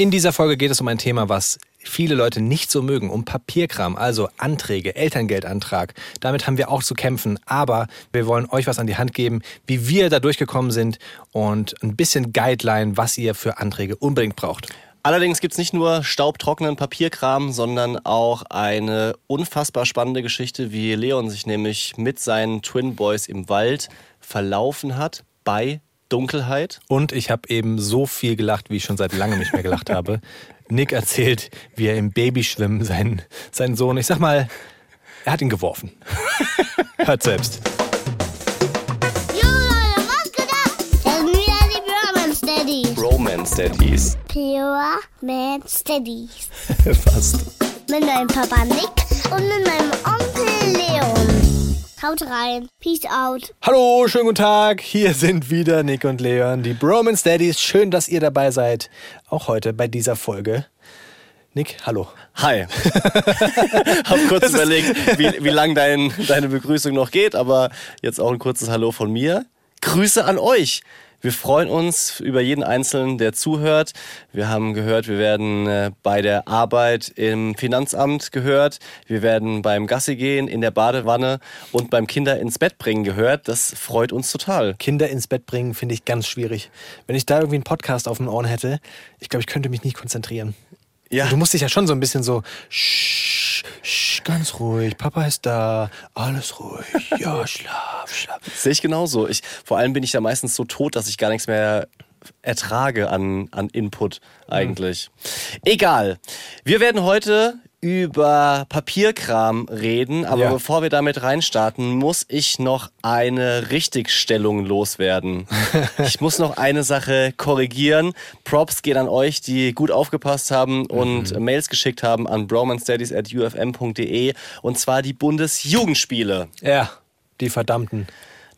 In dieser Folge geht es um ein Thema, was viele Leute nicht so mögen, um Papierkram, also Anträge, Elterngeldantrag. Damit haben wir auch zu kämpfen, aber wir wollen euch was an die Hand geben, wie wir da durchgekommen sind und ein bisschen Guideline, was ihr für Anträge unbedingt braucht. Allerdings gibt es nicht nur staubtrockenen Papierkram, sondern auch eine unfassbar spannende Geschichte, wie Leon sich nämlich mit seinen Twin Boys im Wald verlaufen hat bei Dunkelheit. Und ich habe eben so viel gelacht, wie ich schon seit langem nicht mehr gelacht habe. Nick erzählt, wie er im Babyschwimmen seinen, seinen Sohn, ich sag mal, er hat ihn geworfen. Hört selbst. Jo Leute, was geht ab? Das sind wieder die Brahman Steadies. Romance Daddies. Pure Man Steadies. Fast. Mit meinem Papa Nick und mit meinem Onkel Leon. Haut rein. Peace out. Hallo, schönen guten Tag. Hier sind wieder Nick und Leon, die Bromance Daddies. Schön, dass ihr dabei seid. Auch heute bei dieser Folge. Nick, hallo. Hi. Hab kurz überlegt, wie, wie lang dein, deine Begrüßung noch geht, aber jetzt auch ein kurzes Hallo von mir. Grüße an euch. Wir freuen uns über jeden Einzelnen, der zuhört. Wir haben gehört, wir werden äh, bei der Arbeit im Finanzamt gehört. Wir werden beim Gassi gehen, in der Badewanne und beim Kinder ins Bett bringen gehört. Das freut uns total. Kinder ins Bett bringen finde ich ganz schwierig. Wenn ich da irgendwie einen Podcast auf den Ohren hätte, ich glaube, ich könnte mich nicht konzentrieren. Ja. Du musst dich ja schon so ein bisschen so, sch, sch, ganz ruhig, Papa ist da, alles ruhig, ja, schlaf, schlaf. Sehe ich genauso. Ich, vor allem bin ich da meistens so tot, dass ich gar nichts mehr ertrage an, an Input eigentlich. Egal. Wir werden heute über Papierkram reden, aber Ja. bevor wir damit reinstarten, muss ich noch eine Richtigstellung loswerden. ich muss noch eine Sache korrigieren. Props gehen an euch, die gut aufgepasst haben und Mails geschickt haben an bromanstudies.ufm.de und zwar die Bundesjugendspiele. Ja, die verdammten.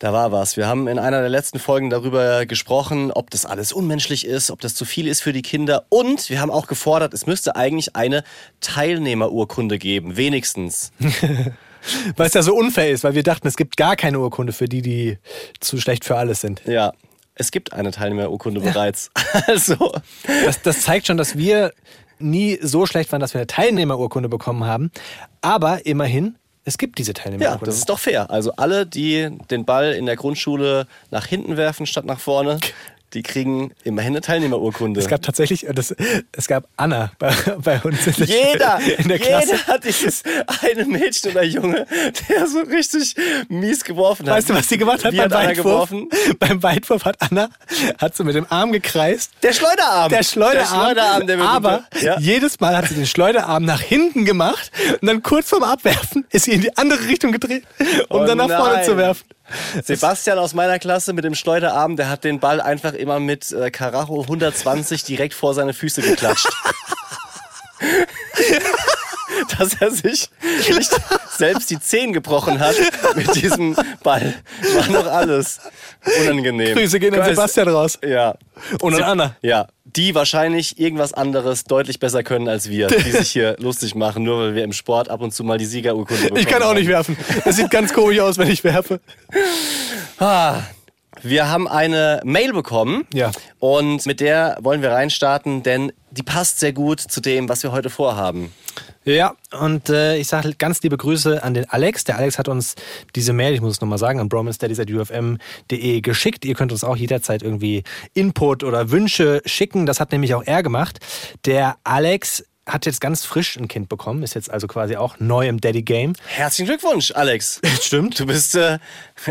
Da war was. Wir haben in einer der letzten Folgen darüber gesprochen, ob das alles unmenschlich ist, ob das zu viel ist für die Kinder. Und wir haben auch gefordert, es müsste eigentlich eine Teilnehmerurkunde geben, wenigstens. Weil es ja so unfair ist, weil wir dachten, es gibt gar keine Urkunde für die, die zu schlecht für alles sind. Ja, es gibt eine Teilnehmerurkunde bereits. Also, Das, das zeigt schon, dass wir nie so schlecht waren, dass wir eine Teilnehmerurkunde bekommen haben. Aber immerhin, es gibt diese ja, Teilnehmerurkunde. das ist doch fair. Also alle, die den Ball in der Grundschule nach hinten werfen statt nach vorne, die kriegen immerhin eine Teilnehmerurkunde. es gab tatsächlich, äh, das, es gab Anna bei, bei uns in der, Jeder, in der Klasse. jeder hat dieses eine Mädchen oder Junge, der so richtig mies geworfen hat. Weißt du, was sie gemacht hat Wie beim hat Weitwurf? geworfen? Beim Weitwurf hat Anna hat sie mit dem Arm gekreist. Der Schleuderarm. Der Schleuderarm. Der Schleuderarm, der aber ja. jedes Mal hat sie den Schleuderarm nach hinten gemacht und dann kurz vorm Abwerfen ist sie in die andere Richtung gedreht, um Oh dann nach vorne nein. zu werfen. Sebastian aus meiner Klasse mit dem Schleuderarm, der hat den Ball einfach immer mit äh, Karacho 120 direkt vor seine Füße geklatscht. Dass er sich nicht selbst die Zehen gebrochen hat mit diesem Ball. War noch alles unangenehm. Grüße gehen an Sebastian raus. Ja. Und an Anna. Ja, die wahrscheinlich irgendwas anderes deutlich besser können als wir, die sich hier lustig machen, nur weil wir im Sport ab und zu mal die Siegerurkunde bekommen Ich kann auch haben. nicht werfen. Das sieht ganz komisch aus, wenn ich werfe. Ah, wir haben eine Mail bekommen Ja. und mit der wollen wir reinstarten, denn die passt sehr gut zu dem, was wir heute vorhaben. Ja, und äh, ich sage ganz liebe Grüße an den Alex. Der Alex hat uns diese Mail, ich muss es nochmal sagen, an bromanstudies.ufm.de geschickt. Ihr könnt uns auch jederzeit irgendwie Input oder Wünsche schicken. Das hat nämlich auch er gemacht. Der Alex hat jetzt ganz frisch ein Kind bekommen, ist jetzt also quasi auch neu im Daddy-Game. Herzlichen Glückwunsch, Alex. Stimmt. Du bist äh,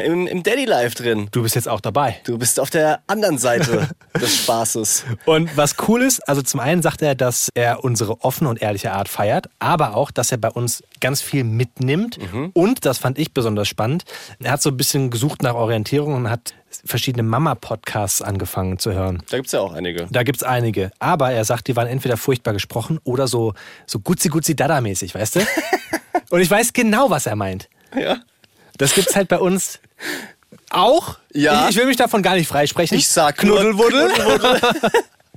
im, im Daddy Life drin. Du bist jetzt auch dabei. Du bist auf der anderen Seite des Spaßes. Und was cool ist, also zum einen sagt er, dass er unsere offene und ehrliche Art feiert, aber auch, dass er bei uns ganz viel mitnimmt. Und, das fand ich besonders spannend, er hat so ein bisschen gesucht nach Orientierung und hat verschiedene Mama-Podcasts angefangen zu hören. Da gibt's ja auch einige. Da gibt's einige. Aber er sagt, die waren entweder furchtbar gesprochen oder so, so gutzi-gutzi-dada-mäßig, weißt du? und ich weiß genau, was er meint. Ja. Das gibt's halt bei uns auch. Ja. Ich, ich will mich davon gar nicht freisprechen. Ich sag nur Knuddelwuddel.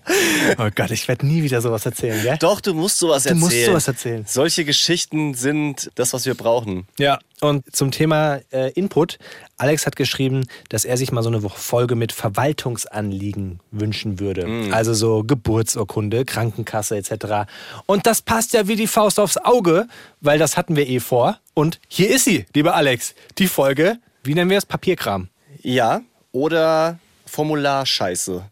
Oh Gott, ich werde nie wieder sowas erzählen, gell? Doch, du musst sowas Du erzählen. musst sowas erzählen. Solche Geschichten sind das, was wir brauchen. Ja, und zum Thema äh, Input. Alex hat geschrieben, dass er sich mal so eine Folge mit Verwaltungsanliegen wünschen würde. Also so Geburtsurkunde, Krankenkasse etc. Und das passt ja wie die Faust aufs Auge, weil das hatten wir eh vor. Und hier ist sie, lieber Alex. Die Folge, wie nennen wir es? Papierkram. Ja, oder Formularscheiße.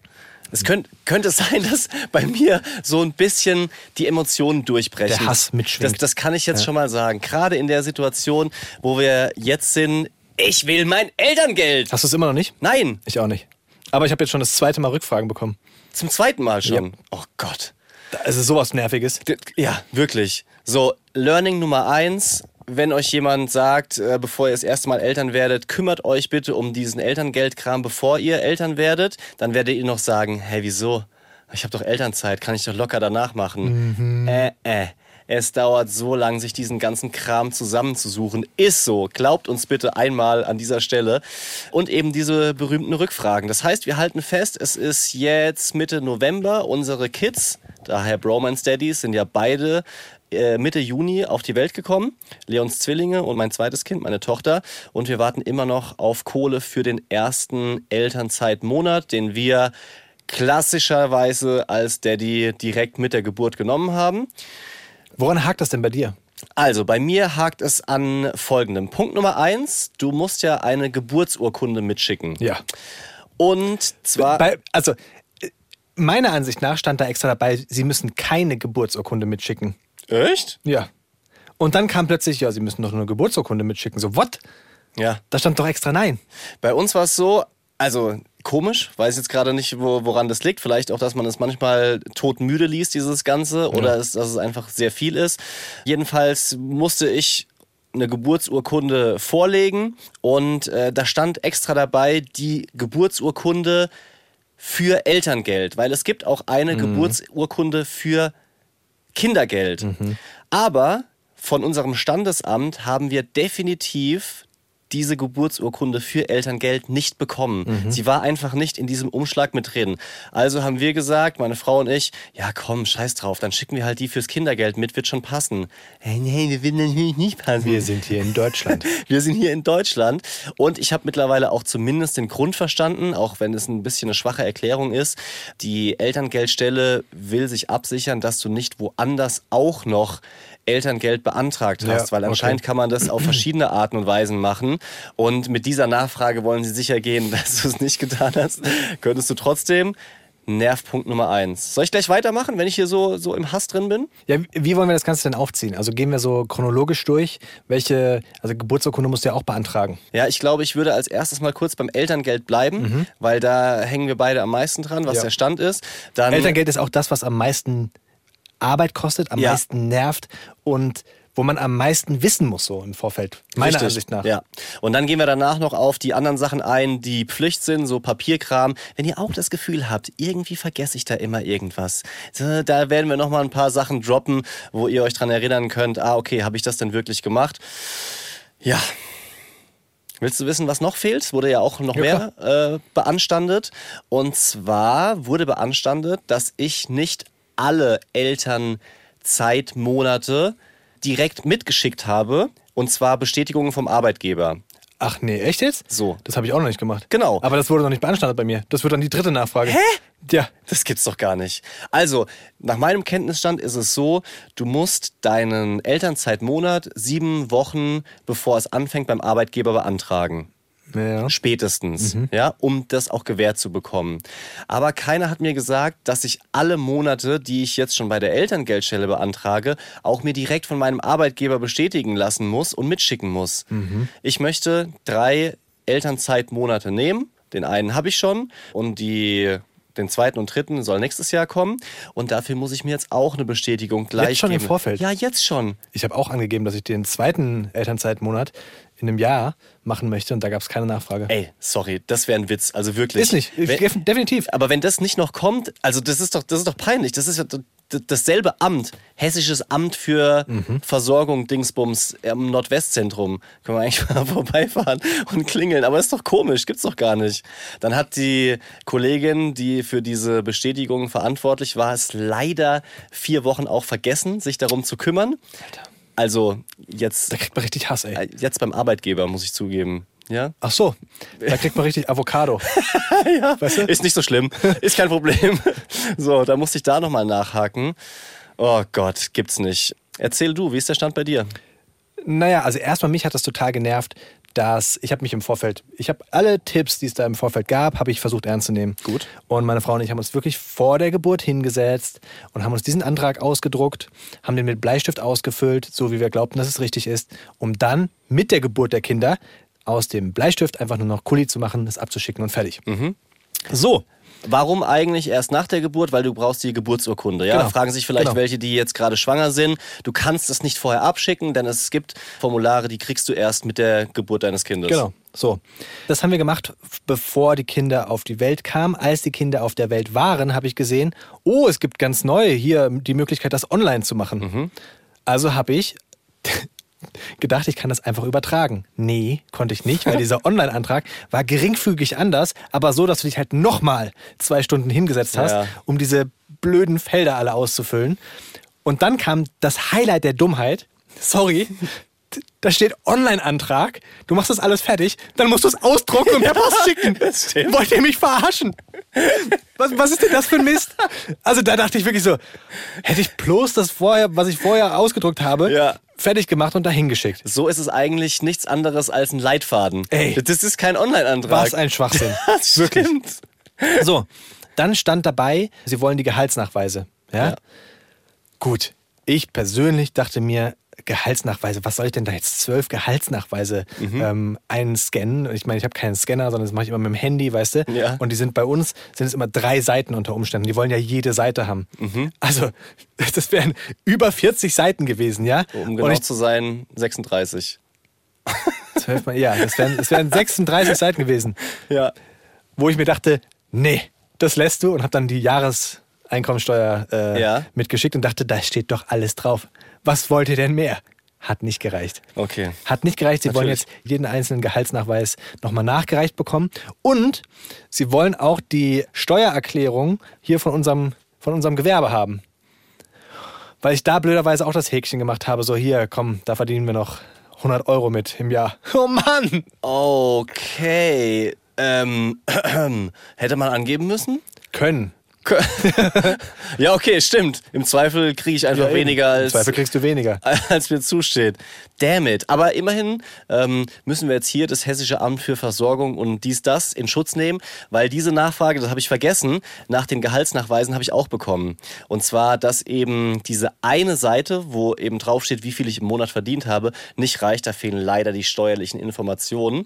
Es könnt, könnte sein, dass bei mir so ein bisschen die Emotionen durchbrechen. Der Hass mitschwingt. Das, das kann ich jetzt schon mal sagen. Gerade in der Situation, wo wir jetzt sind, ich will mein Elterngeld. Hast du es immer noch nicht? Nein, Ich auch nicht. Aber ich habe jetzt schon das zweite Mal Rückfragen bekommen. zum zweiten Mal schon. Ja. Oh Gott. Es ist sowas Nerviges. Ja, wirklich. So, Learning Nummer eins. Wenn euch jemand sagt, äh, bevor ihr das erste Mal Eltern werdet, kümmert euch bitte um diesen Elterngeldkram, bevor ihr Eltern werdet, dann werdet ihr noch sagen, hey, wieso? Ich habe doch Elternzeit, kann ich doch locker danach machen. Äh, äh. Es dauert so lang, sich diesen ganzen Kram zusammenzusuchen. Ist so. Glaubt uns bitte einmal an dieser Stelle. Und eben diese berühmten Rückfragen. Das heißt, wir halten fest, es ist jetzt Mitte November. Unsere Kids, daher Bromance Daddies, sind ja beide äh, Mitte Juni auf die Welt gekommen. Leons Zwillinge und mein zweites Kind, meine Tochter. Und wir warten immer noch auf Kohle für den ersten Elternzeitmonat, den wir klassischerweise als Daddy direkt mit der Geburt genommen haben. Woran hakt das denn bei dir? Also, bei mir hakt es an folgendem. Punkt Nummer eins, du musst ja eine Geburtsurkunde mitschicken. Ja. Und zwar. Bei, also, äh, meiner Ansicht nach stand da extra dabei, sie müssen keine Geburtsurkunde mitschicken. Echt? Ja. Und dann kam plötzlich, ja, sie müssen doch nur eine Geburtsurkunde mitschicken. So, what? Ja. Da stand doch extra nein. Bei uns war es so, also komisch, weiß jetzt gerade nicht, wo, woran das liegt. Vielleicht auch, dass man es manchmal todmüde liest, dieses Ganze, oder es, dass es einfach sehr viel ist. Jedenfalls musste ich eine Geburtsurkunde vorlegen und äh, da stand extra dabei die Geburtsurkunde für Elterngeld, weil es gibt auch eine Geburtsurkunde für Kindergeld. Aber von unserem Standesamt haben wir definitiv diese Geburtsurkunde für Elterngeld nicht bekommen. Sie war einfach nicht in diesem Umschlag mit drin. Also haben wir gesagt, meine Frau und ich, ja komm, scheiß drauf, dann schicken wir halt die fürs Kindergeld mit, wird schon passen. Hey, nee, wir wird natürlich nicht passen. Wir sind hier in Deutschland. Wir sind hier in Deutschland und ich habe mittlerweile auch zumindest den Grund verstanden, auch wenn es ein bisschen eine schwache Erklärung ist. Die Elterngeldstelle will sich absichern, dass du nicht woanders auch noch Elterngeld beantragt hast, Ja, weil anscheinend okay. kann man das auf verschiedene Arten und Weisen machen. Und mit dieser Nachfrage wollen sie sicher gehen, dass du es nicht getan hast. Könntest du trotzdem. Nervpunkt Nummer eins. Soll ich gleich weitermachen, wenn ich hier so, so im Hass drin bin? Ja, wie wollen wir das Ganze denn aufziehen? Also gehen wir so chronologisch durch, welche, also Geburtsurkunde musst du ja auch beantragen. Ja, ich glaube, ich würde als erstes mal kurz beim Elterngeld bleiben, weil da hängen wir beide am meisten dran, was Mhm. Ja. der Stand ist. Dann, Elterngeld ist auch das, was am meisten Arbeit kostet, am Ja. meisten nervt und wo man am meisten wissen muss, so im Vorfeld. Meiner Richtig, Ansicht nach. Ja. Und dann gehen wir danach noch auf die anderen Sachen ein, die Pflicht sind, so Papierkram. Wenn ihr auch das Gefühl habt, irgendwie vergesse ich da immer irgendwas, da werden wir nochmal ein paar Sachen droppen, wo ihr euch dran erinnern könnt, ah, okay, habe ich das denn wirklich gemacht? Ja. Willst du wissen, was noch fehlt? Wurde ja auch noch Ja, mehr äh, beanstandet. Und zwar wurde beanstandet, dass ich nicht alle Elternzeitmonate direkt mitgeschickt habe. Und zwar Bestätigungen vom Arbeitgeber. Ach nee, echt jetzt? So. Das habe ich auch noch nicht gemacht. Genau. Aber das wurde noch nicht beanstandet bei mir. Das wird dann die dritte Nachfrage. Hä? Ja. Das gibt's doch gar nicht. Also, nach meinem Kenntnisstand ist es so, du musst deinen Elternzeitmonat sieben Wochen, bevor es anfängt, beim Arbeitgeber beantragen. Ja. Spätestens, ja, um das auch gewährt zu bekommen. Aber keiner hat mir gesagt, dass ich alle Monate, die ich jetzt schon bei der Elterngeldstelle beantrage, auch mir direkt von meinem Arbeitgeber bestätigen lassen muss und mitschicken muss. Ich möchte drei Elternzeitmonate nehmen. Den einen habe ich schon und die den zweiten und dritten soll nächstes Jahr kommen. Und dafür muss ich mir jetzt auch eine Bestätigung gleich schon im geben. Vorfeld? Ja, jetzt schon. Ich habe auch angegeben, dass ich den zweiten Elternzeitmonat in einem Jahr machen möchte und da gab es keine Nachfrage. Ey, sorry, das wäre ein Witz. Also wirklich. Ist nicht. Wenn- Definitiv. Aber wenn das nicht noch kommt, also das ist doch, das ist doch peinlich. Das ist ja, dasselbe Amt, Hessisches Amt für Mhm. Versorgung Dingsbums im Nordwestzentrum. Können wir eigentlich mal vorbeifahren und klingeln. Aber ist doch komisch, gibt's doch gar nicht. Dann hat die Kollegin, die für diese Bestätigung verantwortlich war, es leider vier Wochen auch vergessen, sich darum zu kümmern. Also jetzt, Da kriegt man richtig Hass, ey. äh, jetzt beim Arbeitgeber, muss ich zugeben. Ja? Ach so, da kriegt man richtig Avocado. Weißt du? Ist nicht so schlimm. Ist kein Problem. So, da musste ich da nochmal nachhaken. Oh Gott, gibt's nicht. Erzähl du, wie ist der Stand bei dir? Naja, also erstmal mich hat das total genervt, dass ich habe mich im Vorfeld, ich habe alle Tipps, die es da im Vorfeld gab, habe ich versucht ernst zu nehmen. Gut. Und meine Frau und ich haben uns wirklich vor der Geburt hingesetzt und haben uns diesen Antrag ausgedruckt, haben den mit Bleistift ausgefüllt, so wie wir glaubten, dass es richtig ist, um dann mit der Geburt der Kinder aus dem Bleistift einfach nur noch Kuli zu machen, das abzuschicken und fertig. So, Warum eigentlich erst nach der Geburt? Weil du brauchst die Geburtsurkunde. Ja, Genau. fragen sich vielleicht Genau. welche, die jetzt gerade schwanger sind. Du kannst es nicht vorher abschicken, denn es gibt Formulare, die kriegst du erst mit der Geburt deines Kindes. Genau. So. Das haben wir gemacht, bevor die Kinder auf die Welt kamen. Als die Kinder auf der Welt waren, habe ich gesehen, oh, es gibt ganz neu hier die Möglichkeit, das online zu machen. Also habe ich gedacht, ich kann das einfach übertragen. Nee, konnte ich nicht, weil dieser Online-Antrag war geringfügig anders, aber so, dass du dich halt nochmal zwei Stunden hingesetzt hast, Ja. um diese blöden Felder alle auszufüllen. Und dann kam das Highlight der Dummheit. Sorry. Da steht Online-Antrag, du machst das alles fertig, dann musst du es ausdrucken und per Post schicken. Wollt ihr mich verarschen? Was, was ist denn das für ein Mist? Also da dachte ich wirklich so, hätte ich bloß das vorher, was ich vorher ausgedruckt habe, Ja. Fertig gemacht und dahin geschickt. So ist es eigentlich nichts anderes als ein Leitfaden. Ey. Das ist kein Online-Antrag. Was ein Schwachsinn. Das Wirklich. stimmt. So, dann stand dabei, sie wollen die Gehaltsnachweise. Ja? Ja. Gut, ich persönlich dachte mir, Gehaltsnachweise, was soll ich denn da jetzt zwölf Gehaltsnachweise Mhm. ähm, einscannen? Ich meine, ich habe keinen Scanner, sondern das mache ich immer mit dem Handy, weißt du? Ja. Und die sind bei uns, sind es immer drei Seiten unter Umständen. Die wollen ja jede Seite haben. Mhm. Also, das wären über 40 Seiten gewesen, ja? Um genau ich, zu sein, 36. zwölf Mal, ja, das wären, das wären 36 Seiten gewesen. Ja. wo ich mir dachte, nee, das lässt du und habe dann die Jahreseinkommensteuer äh, Ja. mitgeschickt und dachte, da steht doch alles drauf. Was wollt ihr denn mehr? Hat nicht gereicht. Okay. Hat nicht gereicht. Sie wollen Natürlich. jetzt jeden einzelnen Gehaltsnachweis nochmal nachgereicht bekommen. Und sie wollen auch die Steuererklärung hier von unserem, von unserem Gewerbe haben. Weil ich da blöderweise auch das Häkchen gemacht habe, so hier, komm, da verdienen wir noch 100 Euro mit im Jahr. Oh Mann! Okay. Ähm, hätte man angeben müssen? Können. Ja, okay, stimmt. Im Zweifel kriege ich einfach Ja, weniger Im als, Zweifel kriegst du weniger. als mir zusteht. Damn it. Aber immerhin ähm, müssen wir jetzt hier das Hessische Amt für Versorgung und dies, das in Schutz nehmen, weil diese Nachfrage, das habe ich vergessen, nach den Gehaltsnachweisen habe ich auch bekommen. Und zwar, dass eben diese eine Seite, wo eben draufsteht, wie viel ich im Monat verdient habe, nicht reicht. Da fehlen leider die steuerlichen Informationen.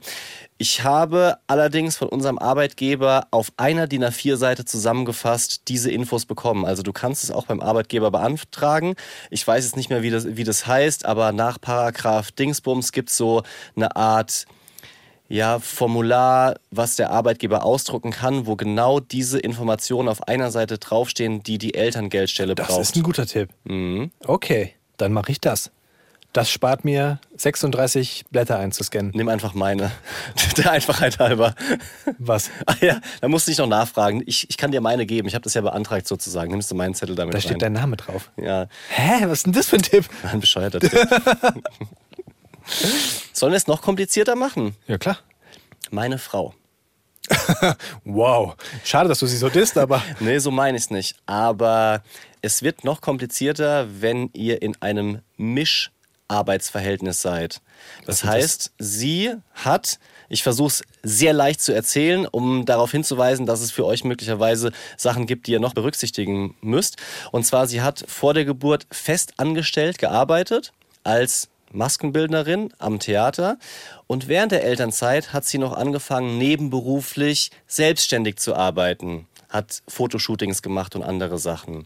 Ich habe allerdings von unserem Arbeitgeber auf einer DIN A4-Seite zusammengefasst diese Infos bekommen. Also du kannst es auch beim Arbeitgeber beantragen. Ich weiß jetzt nicht mehr, wie das, wie das heißt, aber nach Paragraph Dingsbums gibt es so eine Art ja, Formular, was der Arbeitgeber ausdrucken kann, wo genau diese Informationen auf einer Seite draufstehen, die die Elterngeldstelle Das braucht. ist ein guter Tipp. Mhm. Okay, dann mache ich das. Das spart mir 36 Blätter einzuscannen. Nimm einfach meine. Der Einfachheit halber. Was? Ah ja, da musst du nicht noch nachfragen. Ich, ich kann dir meine geben. Ich habe das ja beantragt sozusagen. Nimmst du meinen Zettel damit Da rein? steht dein Name drauf. Ja, Hä, was ist denn das für ein Tipp? ein bescheuerter Tipp. Sollen wir es noch komplizierter machen? Ja, klar. Meine Frau. Wow. Schade, dass du sie so disst, aber Nee, so meine ich es nicht. Aber es wird noch komplizierter, wenn ihr in einem Mischarbeitsverhältnis seid. Das sind heißt, sie hat, ich versuche es sehr leicht zu erzählen, um darauf hinzuweisen, dass es für euch möglicherweise Sachen gibt, die ihr noch berücksichtigen müsst. Und zwar, sie hat vor der Geburt fest angestellt gearbeitet als Maskenbildnerin am Theater und während der Elternzeit hat sie noch angefangen, nebenberuflich selbstständig zu arbeiten, hat Fotoshootings gemacht und andere Sachen.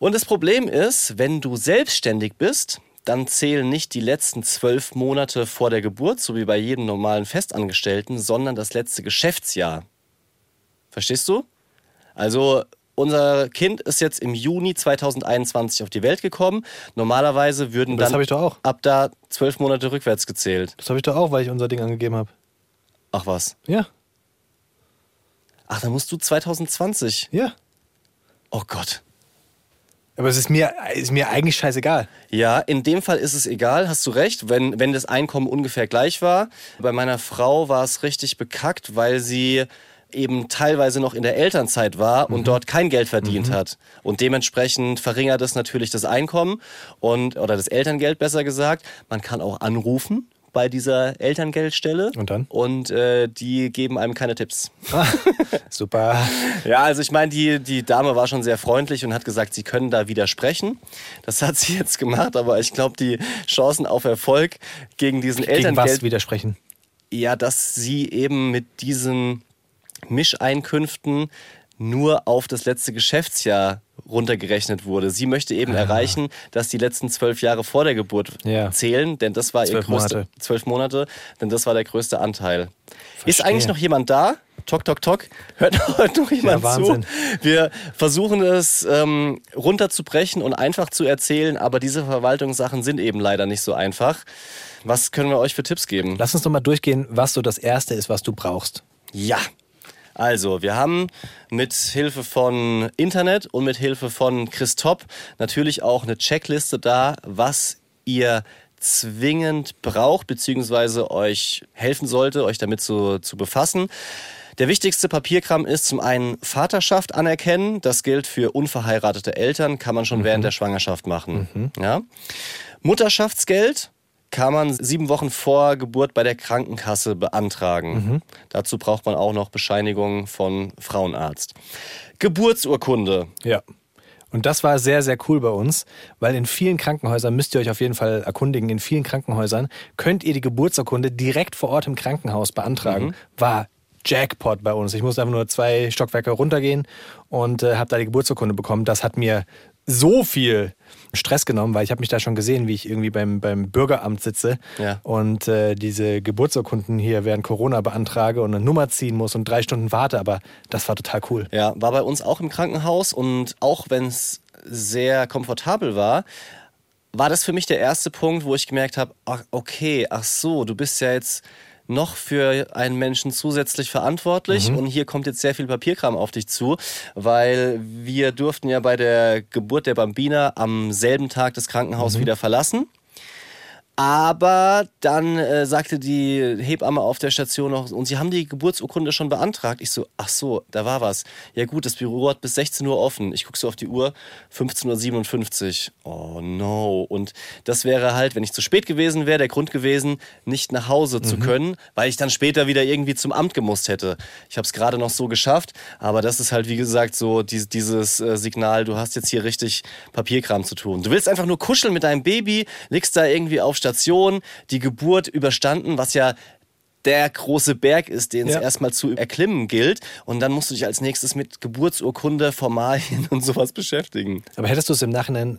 Und das Problem ist, wenn du selbstständig bist, dann zählen nicht die letzten zwölf Monate vor der Geburt, so wie bei jedem normalen Festangestellten, sondern das letzte Geschäftsjahr. Verstehst du? Also unser Kind ist jetzt im Juni 2021 auf die Welt gekommen. Normalerweise würden Das dann ab da zwölf Monate rückwärts gezählt. Das habe ich doch auch, weil ich unser Ding angegeben habe. Ach was. Ja, Ach, dann musst du 2020. ja. Oh Gott. Aber es ist mir, ist mir eigentlich scheißegal. Ja, in dem Fall ist es egal, hast du recht, wenn, wenn das Einkommen ungefähr gleich war. Bei meiner Frau war es richtig bekackt, weil sie eben teilweise noch in der Elternzeit war und dort kein Geld verdient hat. Und dementsprechend verringert es natürlich das Einkommen und oder das Elterngeld besser gesagt. Man kann auch anrufen bei dieser Elterngeldstelle. Und dann? Und äh, die geben einem keine Tipps. Super. Ja, also ich meine, die, die Dame war schon sehr freundlich und hat gesagt, sie können da widersprechen. Das hat sie jetzt gemacht, aber ich glaube, die Chancen auf Erfolg gegen diesen Gegen was Elterngeld, widersprechen? ja, dass sie eben mit diesen Mischeinkünften nur auf das letzte Geschäftsjahr runtergerechnet wurde. Sie möchte eben erreichen, dass die letzten zwölf Jahre vor der Geburt Ja. zählen, denn das war Zwölf ihr größter, Monate. zwölf Monate, denn das war der größte Anteil. Ist Verstehe. eigentlich noch jemand da? Tok, tok, tok. Hört heute noch jemand zu? Wahnsinn. Wir versuchen es ähm, runterzubrechen und einfach zu erzählen, aber diese Verwaltungssachen sind eben leider nicht so einfach. Was können wir euch für Tipps geben? Lass uns doch mal durchgehen, was so das Erste ist, was du brauchst. Ja. Also, wir haben mit Hilfe von Internet und mit Hilfe von Christop natürlich auch eine Checkliste da, was ihr zwingend braucht, beziehungsweise euch helfen sollte, euch damit zu, zu befassen. Der wichtigste Papierkram ist zum einen Vaterschaft anerkennen. Das gilt für unverheiratete Eltern, kann man schon während der Schwangerschaft machen. Ja? Mutterschaftsgeld kann man sieben Wochen vor Geburt bei der Krankenkasse beantragen. Dazu braucht man auch noch Bescheinigung von Frauenarzt. Geburtsurkunde. Ja. Und das war sehr, sehr cool bei uns, weil in vielen Krankenhäusern, müsst ihr euch auf jeden Fall erkundigen, in vielen Krankenhäusern könnt ihr die Geburtsurkunde direkt vor Ort im Krankenhaus beantragen. War Jackpot bei uns. Ich musste einfach nur zwei Stockwerke runtergehen und äh, habe da die Geburtsurkunde bekommen. Das hat mir so viel Stress genommen, weil ich habe mich da schon gesehen, wie ich irgendwie beim, beim Bürgeramt sitze Ja. und äh, diese Geburtsurkunden hier während Corona beantrage und eine Nummer ziehen muss und drei Stunden warte. Aber das war total cool. Ja, war bei uns auch im Krankenhaus und auch wenn es sehr komfortabel war, war das für mich der erste Punkt, wo ich gemerkt habe, ach, okay, ach so, du bist ja jetzt noch für einen Menschen zusätzlich verantwortlich. Und hier kommt jetzt sehr viel Papierkram auf dich zu, weil wir durften ja bei der Geburt der Bambina am selben Tag das Krankenhaus wieder verlassen. Aber dann äh, sagte die Hebamme auf der Station noch, und sie haben die Geburtsurkunde schon beantragt. Ich so, ach so, da war was. Ja gut, das Büro hat bis 16 Uhr offen. Ich gucke so auf die Uhr, 15.57 Uhr. Oh no. Und das wäre halt, wenn ich zu spät gewesen wäre, der Grund gewesen, nicht nach Hause zu können, weil ich dann später wieder irgendwie zum Amt gemusst hätte. Ich habe es gerade noch so geschafft, aber das ist halt, wie gesagt, so dieses, dieses äh, Signal, du hast jetzt hier richtig Papierkram zu tun. Du willst einfach nur kuscheln mit deinem Baby, liegst da irgendwie auf Station, die Geburt überstanden, was ja der große Berg ist, den es Ja. erstmal zu erklimmen gilt. Und dann musst du dich als nächstes mit Geburtsurkunde, Formalien und sowas beschäftigen. Aber hättest du es im Nachhinein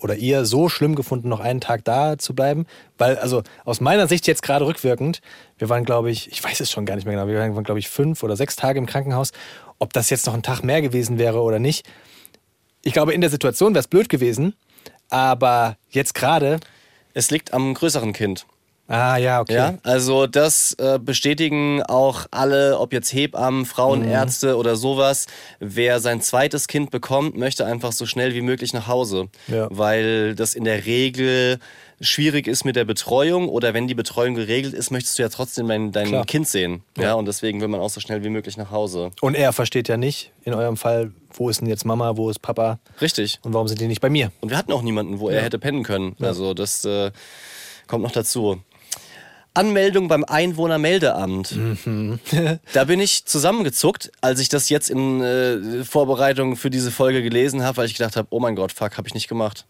oder ihr so schlimm gefunden, noch einen Tag da zu bleiben? Weil, also aus meiner Sicht jetzt gerade rückwirkend, wir waren, glaube ich, ich weiß es schon gar nicht mehr genau, wir waren, glaube ich, fünf oder sechs Tage im Krankenhaus. Ob das jetzt noch ein Tag mehr gewesen wäre oder nicht. Ich glaube, in der Situation wäre es blöd gewesen, aber jetzt gerade, Es liegt am größeren Kind. ah ja, okay. Ja, also das äh, bestätigen auch alle, ob jetzt Hebammen, Frauenärzte oder sowas. Wer sein zweites Kind bekommt, möchte einfach so schnell wie möglich nach Hause, Ja. weil das in der Regel schwierig ist mit der Betreuung oder wenn die Betreuung geregelt ist, möchtest du ja trotzdem dein, dein Klar. Kind sehen. Ja. und deswegen will man auch so schnell wie möglich nach Hause. Und er versteht ja nicht, in eurem Fall, wo ist denn jetzt Mama, wo ist Papa Richtig. und warum sind die nicht bei mir? Und wir hatten auch niemanden, wo er hätte pennen können. Also das äh, kommt noch dazu. Anmeldung beim Einwohnermeldeamt. da bin ich zusammengezuckt, als ich das jetzt in äh, Vorbereitung für diese Folge gelesen habe, weil ich gedacht habe, oh mein Gott, fuck, habe ich nicht gemacht.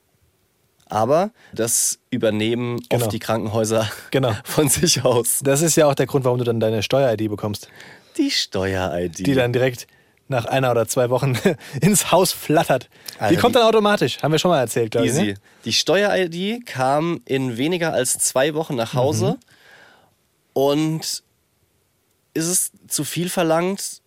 Aber das übernehmen Genau. oft die Krankenhäuser Genau. von sich aus. Das ist ja auch der Grund, warum du dann deine Steuer-ID bekommst. Die Steuer-ID. die dann direkt nach einer oder zwei Wochen ins Haus flattert. Die Alter, kommt die- dann automatisch, haben wir schon mal erzählt, glaube ich. Easy. Ne? Die Steuer-ID kam in weniger als zwei Wochen nach Hause und ist es zu viel verlangt?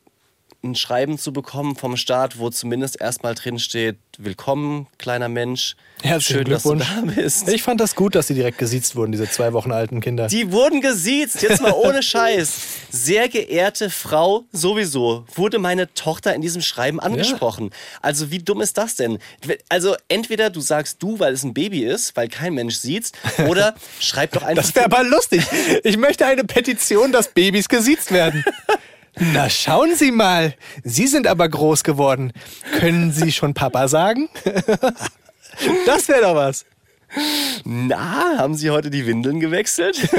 Ein Schreiben zu bekommen vom Staat, wo zumindest erstmal drin steht, willkommen, kleiner Mensch. Herzlichen Schön, dass du Glückwunsch. da bist. Ich fand das gut, dass sie direkt gesiezt wurden, diese zwei Wochen alten Kinder. Die wurden gesiezt, jetzt mal ohne Scheiß. Sehr geehrte Frau, sowieso wurde meine Tochter in diesem Schreiben angesprochen. Also wie dumm ist das denn? Also entweder du sagst du, weil es ein Baby ist, weil kein Mensch sieht's, oder schreib doch einfach... Das wäre aber lustig. Ich möchte eine Petition, dass Babys gesiezt werden. Na, schauen Sie mal. Sie sind aber groß geworden. Können Sie schon Papa sagen? Das wäre doch was. Na, haben Sie heute die Windeln gewechselt?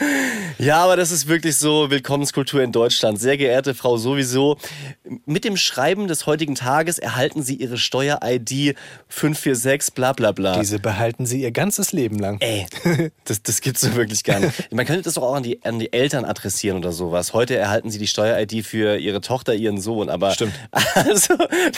ja, aber das ist wirklich so Willkommenskultur in Deutschland. Sehr geehrte Frau sowieso, mit dem Schreiben des heutigen Tages erhalten Sie Ihre Steuer-ID 546 bla bla bla. Diese behalten Sie Ihr ganzes Leben lang. Ey, das, das gibt's so wirklich gar nicht. Man könnte das doch auch an die, an die Eltern adressieren oder sowas. Heute erhalten sie die Steuer-ID für ihre Tochter, ihren Sohn, aber. Stimmt. Also,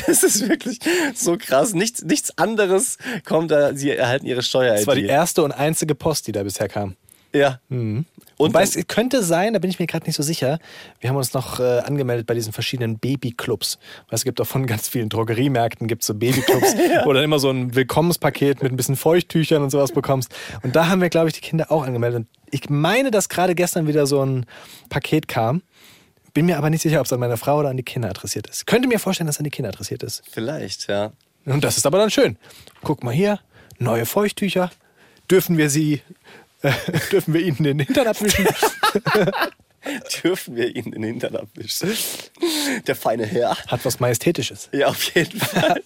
das ist wirklich so krass. Nichts, nichts anderes kommt da. Sie erhalten ihre Steuer-ID. Das war die erste und einzige Post, die da bisher kam. Ja. Und Und Wobei es könnte sein, da bin ich mir gerade nicht so sicher. Wir haben uns noch äh, angemeldet bei diesen verschiedenen Babyclubs. Weil es gibt auch von ganz vielen Drogeriemärkten gibt so Babyclubs, wo du dann immer so ein Willkommenspaket mit ein bisschen Feuchttüchern und sowas bekommst. Und da haben wir, glaube ich, die Kinder auch angemeldet. Und ich meine, dass gerade gestern wieder so ein Paket kam. Bin mir aber nicht sicher, ob es an meine Frau oder an die Kinder adressiert ist. Könnte mir vorstellen, dass es an die Kinder adressiert ist. Vielleicht, ja. Und das ist aber dann schön. Guck mal hier, neue Feuchttücher. Dürfen wir sie, äh, dürfen wir ihnen den Hintern abwischen? Dürfen wir ihn in den Hintern abwischen? Der feine Herr. Hat was Majestätisches. Ja, auf jeden Fall.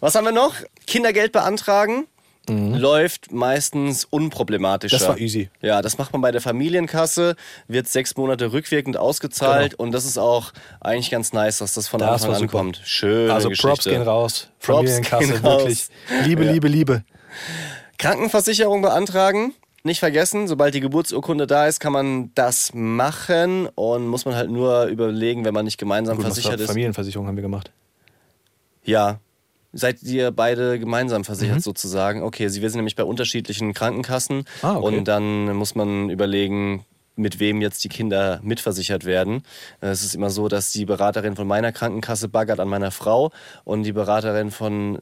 Was haben wir noch? Kindergeld beantragen. Läuft meistens unproblematischer. Mhm. Das war easy. Ja, das macht man bei der Familienkasse, wird sechs Monate rückwirkend ausgezahlt und das ist auch eigentlich ganz nice, dass das von Genau. Das Anfang an kommt. Schön. Also Props gehen raus. Props Familienkasse, gehen raus. wirklich. Liebe, Ja. Liebe, Liebe. Krankenversicherung beantragen. Nicht vergessen, sobald die Geburtsurkunde da ist, kann man das machen und muss man halt nur überlegen, wenn man nicht gemeinsam Gut, versichert ist. Familienversicherung haben wir gemacht. Ja. Seid ihr beide gemeinsam Mhm. versichert sozusagen? Okay, sie wir sind nämlich bei unterschiedlichen Krankenkassen Ah, okay. und dann muss man überlegen, mit wem jetzt die Kinder mitversichert werden. Es ist immer so, dass die Beraterin von meiner Krankenkasse baggert an meiner Frau und die Beraterin von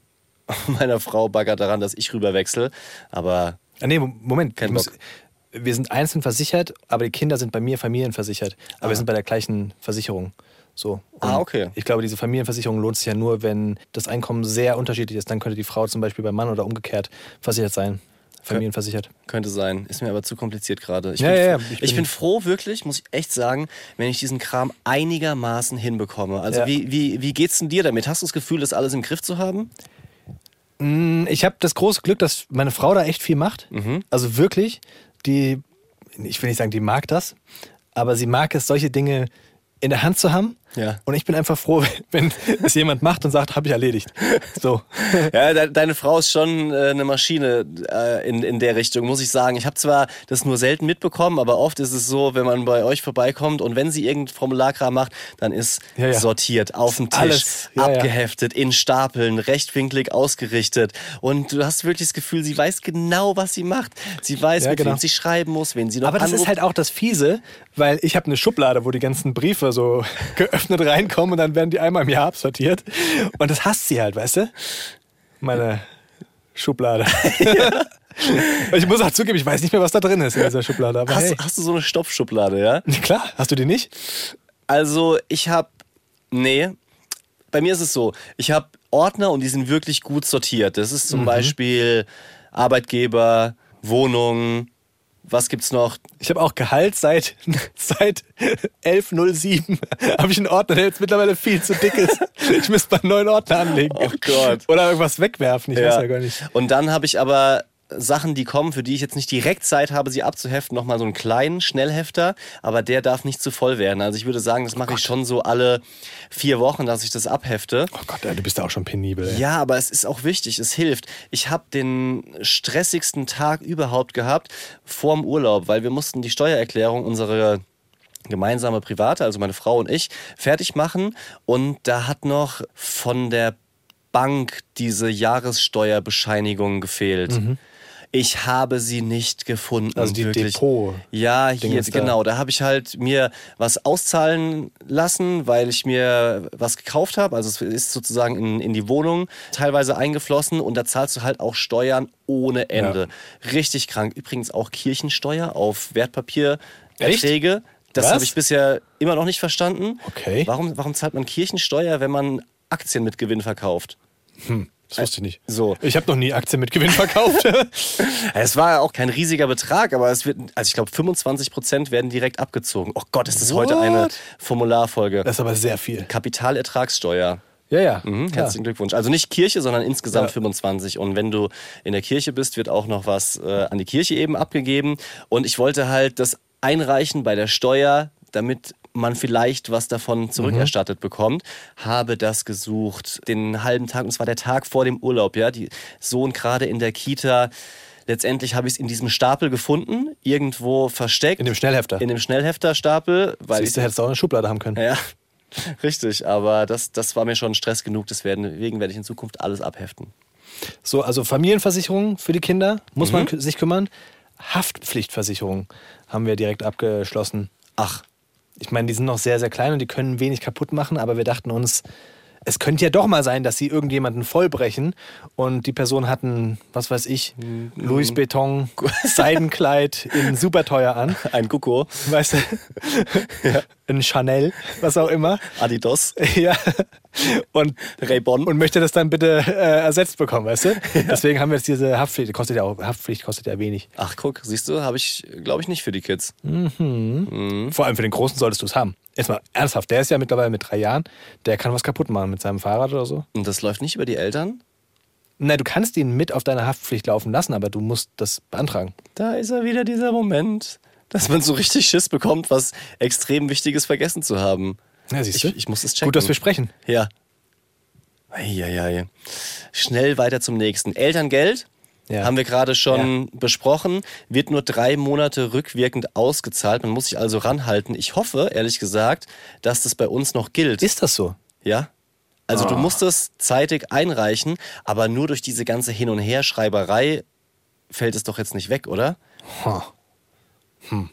meiner Frau baggert daran, dass ich rüberwechsel. Aber Ah, nee, Moment. Kein muss, Bock. wir sind einzeln versichert, aber die Kinder sind bei mir familienversichert. Aber wir sind bei der gleichen Versicherung. So. Und Ah, okay. Ich glaube, diese Familienversicherung lohnt sich ja nur, wenn das Einkommen sehr unterschiedlich ist. Dann könnte die Frau zum Beispiel beim Mann oder umgekehrt versichert sein. Familienversichert. Könnte sein. Ist mir aber zu kompliziert gerade. Ich, Ja, bin, ja, ja. Ich, Ich bin, froh, wirklich, muss ich echt sagen, wenn ich diesen Kram einigermaßen hinbekomme. Also Ja. wie, wie, wie geht's denn dir damit? Hast du das Gefühl, das alles im Griff zu haben? Ich habe das große Glück, dass meine Frau da echt viel macht. Mhm. Also wirklich, die, ich will nicht sagen, die mag das, aber sie mag es, solche Dinge in der Hand zu haben. Ja. Und ich bin einfach froh, wenn es jemand macht und sagt, habe ich erledigt. So. Ja, de deine Frau ist schon äh, eine Maschine äh, in, in der Richtung, muss ich sagen. Ich habe zwar das nur selten mitbekommen, aber oft ist es so, wenn man bei euch vorbeikommt und wenn sie irgendein Formularkram macht, dann ist Ja, ja. sortiert, auf dem Tisch, Alles, ja, abgeheftet, in Stapeln, rechtwinklig ausgerichtet. Und du hast wirklich das Gefühl, sie weiß genau, was sie macht. Sie weiß, mit genau. wem sie schreiben muss, wen sie noch Aber das ist anruft. halt auch das Fiese, weil ich habe eine Schublade, wo die ganzen Briefe so geöffnet reinkommen und dann werden die einmal im Jahr absortiert. Und das hasst sie halt, weißt du? Meine Schublade. ich muss auch zugeben, ich weiß nicht mehr, was da drin ist in dieser Schublade. Aber hast, hey. hast du so eine Stopfschublade, ja? Klar, hast du die nicht? Also ich habe, nee, bei mir ist es so, ich habe Ordner und die sind wirklich gut sortiert. Das ist zum Mhm. Beispiel Arbeitgeber, Wohnung, was gibt's noch? Ich habe auch Gehalt seit, seit 11.07. habe ich einen Ordner, der jetzt mittlerweile viel zu dick ist. Ich müsste mal einen neuen Ordner anlegen. Oh Gott. Oder irgendwas wegwerfen, ich weiß ja gar nicht. Und dann habe ich aber Sachen, die kommen, für die ich jetzt nicht direkt Zeit habe, sie abzuheften, nochmal so einen kleinen Schnellhefter, aber der darf nicht zu voll werden. Also ich würde sagen, das mache ich schon so alle vier Wochen, dass ich das abhefte. Oh Gott, ey, du bist ja auch schon penibel. Ey. Ja, aber es ist auch wichtig, es hilft. Ich habe den stressigsten Tag überhaupt gehabt vorm Urlaub, weil wir mussten die Steuererklärung unsere gemeinsame private, also meine Frau und ich, fertig machen und da hat noch von der Bank diese Jahressteuerbescheinigung gefehlt. Ich habe sie nicht gefunden. Also die wirklich. Depot- Ja, hier, genau. Da habe ich halt mir was auszahlen lassen, weil ich mir was gekauft habe. Also es ist sozusagen in, in die Wohnung teilweise eingeflossen und da zahlst du halt auch Steuern ohne Ende. Richtig krank. Übrigens auch Kirchensteuer auf Wertpapiererträge. Das habe ich bisher immer noch nicht verstanden. Okay. Warum, warum zahlt man Kirchensteuer, wenn man Aktien mit Gewinn verkauft? Das wusste ich nicht. So. Ich habe noch nie Aktien mit Gewinn verkauft. Es war auch kein riesiger Betrag, aber es wird, also ich glaube, 25 Prozent werden direkt abgezogen. Oh Gott, ist das heute eine What? Formularfolge. das ist aber sehr viel. Kapitalertragssteuer. Ja, ja. Mhm, ja. herzlichen Glückwunsch. Also nicht Kirche, sondern insgesamt Ja. 25. Und wenn du in der Kirche bist, wird auch noch was äh, an die Kirche eben abgegeben. Und ich wollte halt das einreichen bei der Steuer, damit man vielleicht was davon zurückerstattet bekommt, habe das gesucht, den halben Tag, und zwar der Tag vor dem Urlaub, ja, die Sohn gerade in der Kita. Letztendlich habe ich es in diesem Stapel gefunden, irgendwo versteckt. In dem Schnellhefter. In dem Schnellhefterstapel, weil ich Siehst du, hättest du auch eine Schublade haben können. ja, richtig. Aber das, das war mir schon Stress genug. Deswegen werde ich in Zukunft alles abheften. So, also Familienversicherung für die Kinder muss Mhm. man sich kümmern. Haftpflichtversicherung haben wir direkt abgeschlossen. Ach, Ich meine, die sind noch sehr, sehr klein und die können wenig kaputt machen, aber wir dachten uns, es könnte ja doch mal sein, dass sie irgendjemanden vollbrechen und die Person hat ein, was weiß ich, Mhm. Louis Beton Seidenkleid in super teuer an, ein Gucko, weißt du? Ein Chanel, was auch immer. Adidas, Ja. Und, Ray-Bon. und möchte das dann bitte äh, ersetzt bekommen, weißt du? Deswegen haben wir jetzt diese Haftpflicht. Kostet ja auch, Haftpflicht kostet ja wenig. Ach, guck, siehst du, habe ich, glaube ich, nicht für die Kids. Vor allem für den Großen solltest du es haben. Erstmal ernsthaft, der ist ja mittlerweile mit drei Jahren, der kann was kaputt machen mit seinem Fahrrad oder so. Und das läuft nicht über die Eltern? Nein, du kannst ihn mit auf deine Haftpflicht laufen lassen, aber du musst das beantragen. Da ist er wieder, dieser Moment, dass man so richtig Schiss bekommt, was extrem Wichtiges vergessen zu haben. Ja, siehst du? Ich, ich muss es checken. Gut, dass wir sprechen. Ja. Eieiei. Schnell weiter zum nächsten. Elterngeld Ja. haben wir gerade schon besprochen, wird nur drei Monate rückwirkend ausgezahlt. Man muss sich also ranhalten. Ich hoffe, ehrlich gesagt, dass das bei uns noch gilt. Ist das so? Ja. Also Ah. du musst es zeitig einreichen, aber nur durch diese ganze Hin- und Herschreiberei fällt es doch jetzt nicht weg, oder? Hm.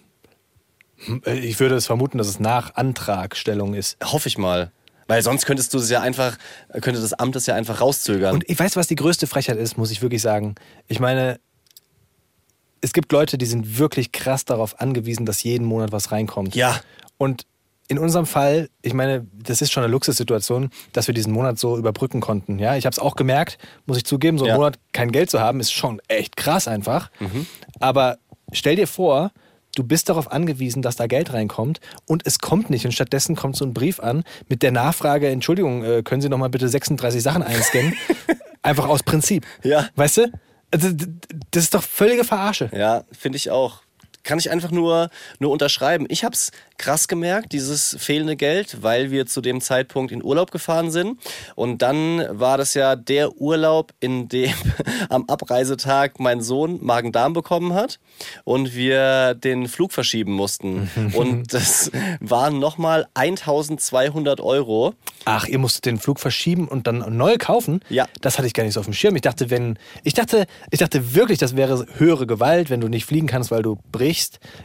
Hm, äh, Ich würde es vermuten, dass es nach Antragstellung ist. Hoffe ich mal. Weil sonst könntest du es ja einfach, könnte das Amt es ja einfach rauszögern. Und ich weiß, was die größte Frechheit ist, muss ich wirklich sagen. Ich meine, es gibt Leute, die sind wirklich krass darauf angewiesen, dass jeden Monat was reinkommt. Ja. Und in unserem Fall, ich meine, das ist schon eine Luxussituation, dass wir diesen Monat so überbrücken konnten. Ja, ich habe es auch gemerkt, muss ich zugeben, so einen Ja. Monat kein Geld zu haben, ist schon echt krass einfach. Aber stell dir vor, du bist darauf angewiesen, dass da Geld reinkommt und es kommt nicht und stattdessen kommt so ein Brief an mit der Nachfrage, Entschuldigung, äh, können Sie noch mal bitte 36 Sachen einscannen? Einfach aus Prinzip. Ja. Weißt du? Also, Das ist doch völlige Verarsche. Ja, finde ich auch. Kann ich einfach nur, nur unterschreiben. Ich habe es krass gemerkt, dieses fehlende Geld, weil wir zu dem Zeitpunkt in Urlaub gefahren sind. Und dann war das ja der Urlaub, in dem am Abreisetag mein Sohn Magen-Darm bekommen hat und wir den Flug verschieben mussten. und das waren nochmal 1200 Euro. Ach, ihr musstet den Flug verschieben und dann neu kaufen? Ja. Das hatte ich gar nicht so auf dem Schirm. Ich dachte, wenn. Ich dachte, ich dachte wirklich, das wäre höhere Gewalt, wenn du nicht fliegen kannst, weil du brichst,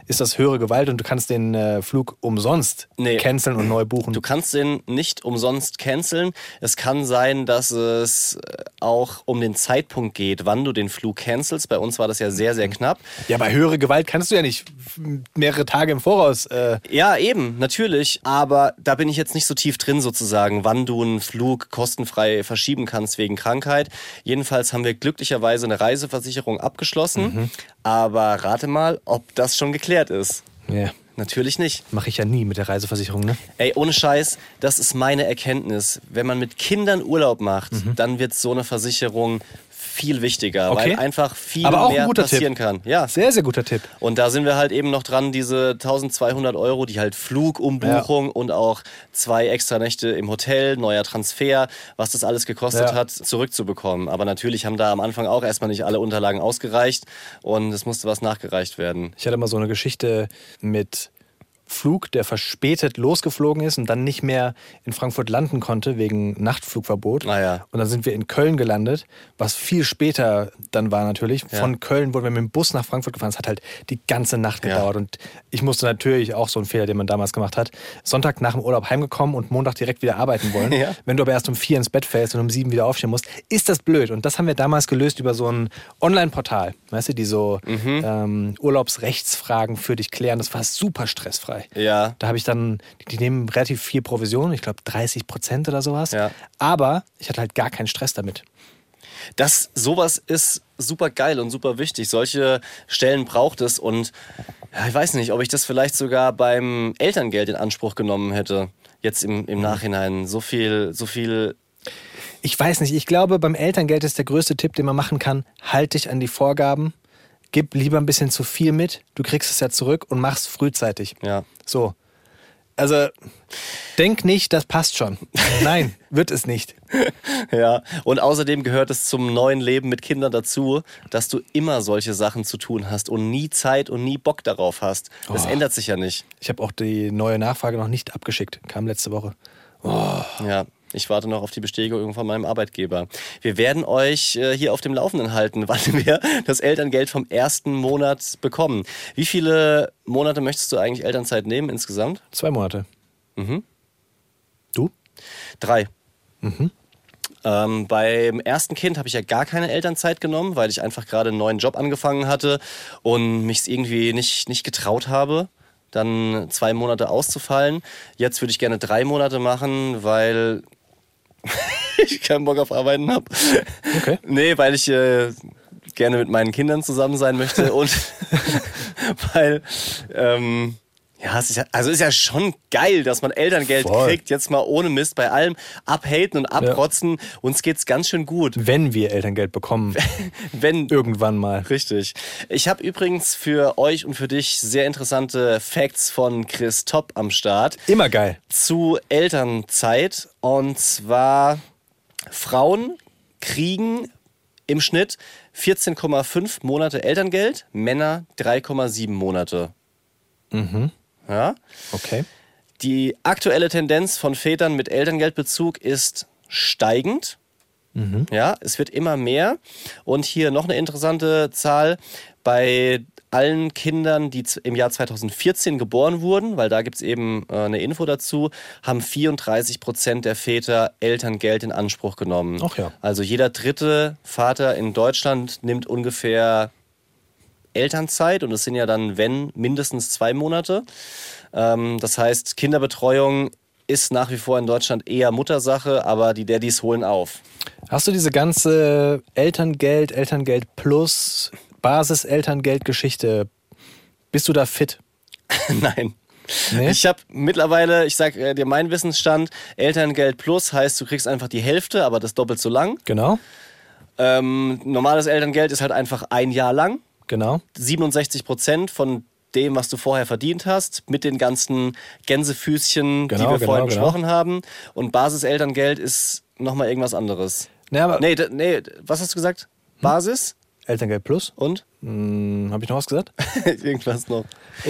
ist das höhere Gewalt und du kannst den äh, Flug umsonst Nee. canceln und neu buchen. Du kannst den nicht umsonst canceln. Es kann sein, dass es äh, auch um den Zeitpunkt geht, wann du den Flug cancelst. Bei uns war das ja sehr, sehr knapp. ja, bei höhere Gewalt kannst du ja nicht mehrere Tage im Voraus. Äh, Ja, eben, natürlich. Aber da bin ich jetzt nicht so tief drin sozusagen, wann du einen Flug kostenfrei verschieben kannst wegen Krankheit. Jedenfalls haben wir glücklicherweise eine Reiseversicherung abgeschlossen. Aber rate mal, ob das schon geklärt ist. ja. Natürlich nicht. Mache ich ja nie mit der Reiseversicherung, ne? Ey, ohne Scheiß, das ist meine Erkenntnis. Wenn man mit Kindern Urlaub macht, dann wird so eine Versicherung viel wichtiger, Okay. weil einfach viel ein mehr guter passieren Tipp. kann. Ja. Sehr, sehr guter Tipp. Und da sind wir halt eben noch dran, diese 1200 Euro, die halt Flugumbuchung und auch zwei extra Nächte im Hotel, neuer Transfer, was das alles gekostet Ja. hat, zurückzubekommen. Aber natürlich haben da am Anfang auch erstmal nicht alle Unterlagen ausgereicht und es musste was nachgereicht werden. Ich hatte mal so eine Geschichte mit Flug, der verspätet losgeflogen ist und dann nicht mehr in Frankfurt landen konnte wegen Nachtflugverbot. Ah ja. Und dann sind wir in Köln gelandet, was viel später dann war natürlich. Ja. Von Köln wurden wir mit dem Bus nach Frankfurt gefahren. Es hat halt die ganze Nacht Ja. gedauert. Und ich musste natürlich auch so einen Fehler, den man damals gemacht hat, Sonntag nach dem Urlaub heimgekommen und Montag direkt wieder arbeiten wollen. Ja. Wenn du aber erst um vier ins Bett fällst und um sieben wieder aufstehen musst, ist das blöd. Und das haben wir damals gelöst über so ein Online-Portal, weißt du, die so Mhm. ähm, Urlaubsrechtsfragen für dich klären. Das war super stressfrei. Ja. Da habe ich dann, die nehmen relativ viel Provision, ich glaube 30 Prozent oder sowas. Ja. Aber ich hatte halt gar keinen Stress damit. Das, sowas ist super geil und super wichtig. Solche Stellen braucht es und ja, ich weiß nicht, ob ich das vielleicht sogar beim Elterngeld in Anspruch genommen hätte. Jetzt im, im Nachhinein. So viel, so viel. Ich weiß nicht, ich glaube, beim Elterngeld ist der größte Tipp, den man machen kann, halt dich an die Vorgaben, gib lieber ein bisschen zu viel mit, du kriegst es ja zurück und mach's frühzeitig. Ja. So. Also, denk nicht, das passt schon. Nein, wird es nicht. Ja, und außerdem gehört es zum neuen Leben mit Kindern dazu, dass du immer solche Sachen zu tun hast und nie Zeit und nie Bock darauf hast. Das Oh. ändert sich ja nicht. Ich habe auch die neue Nachfrage noch nicht abgeschickt, kam letzte Woche. Ja, ich warte noch auf die Bestätigung von meinem Arbeitgeber. Wir werden euch äh, hier auf dem Laufenden halten, wann wir das Elterngeld vom ersten Monat bekommen. Wie viele Monate möchtest du eigentlich Elternzeit nehmen insgesamt? Zwei Monate. Mhm. Du? Drei. Ähm, beim ersten Kind habe ich ja gar keine Elternzeit genommen, weil ich einfach gerade einen neuen Job angefangen hatte und mich irgendwie nicht, nicht getraut habe, dann zwei Monate auszufallen. Jetzt würde ich gerne drei Monate machen, weil ich keinen Bock auf Arbeiten habe. Okay. Nee, weil ich äh, gerne mit meinen Kindern zusammen sein möchte und weil ähm, ja, es ist ja, also ist ja schon geil, dass man Elterngeld Voll. kriegt, jetzt mal ohne Mist bei allem abhaten und abrotzen. Uns geht's ganz schön gut. Wenn wir Elterngeld bekommen, Wenn irgendwann mal. Richtig. Ich habe übrigens für euch und für dich sehr interessante Facts von Chris Topp am Start Immer geil. zu Elternzeit. Und zwar Frauen kriegen im Schnitt 14,5 Monate Elterngeld, Männer 3,7 Monate. Ja? Okay. Die aktuelle Tendenz von Vätern mit Elterngeldbezug ist steigend. Ja, es wird immer mehr. Und hier noch eine interessante Zahl. Bei allen Kindern, die im Jahr 2014 geboren wurden, weil da gibt es eben äh, eine Info dazu, haben 34 Prozent der Väter Elterngeld in Anspruch genommen. Ach ja. Also jeder dritte Vater in Deutschland nimmt ungefähr Elternzeit und es sind ja dann, wenn, mindestens zwei Monate. Ähm, das heißt, Kinderbetreuung ist nach wie vor in Deutschland eher Muttersache, aber die Daddys holen auf. Hast du diese ganze Elterngeld, Elterngeld plus Basis-Elterngeld-Geschichte? Bist du da fit? Nein. Nee? Ich habe mittlerweile, ich sag äh, dir meinen Wissensstand, Elterngeld plus heißt, du kriegst einfach die Hälfte, aber das doppelt so lang. Genau, Ähm, normales Elterngeld ist halt einfach ein Jahr lang. Genau. 67 Prozent von dem, was du vorher verdient hast, mit den ganzen Gänsefüßchen, die Genau, wir genau, vorhin genau. besprochen haben. Und Basiselterngeld ist nochmal irgendwas anderes. Nee, aber Nee, nee, was hast du gesagt? Basis Elterngeld plus? und Hm, Habe ich noch was gesagt? irgendwas noch.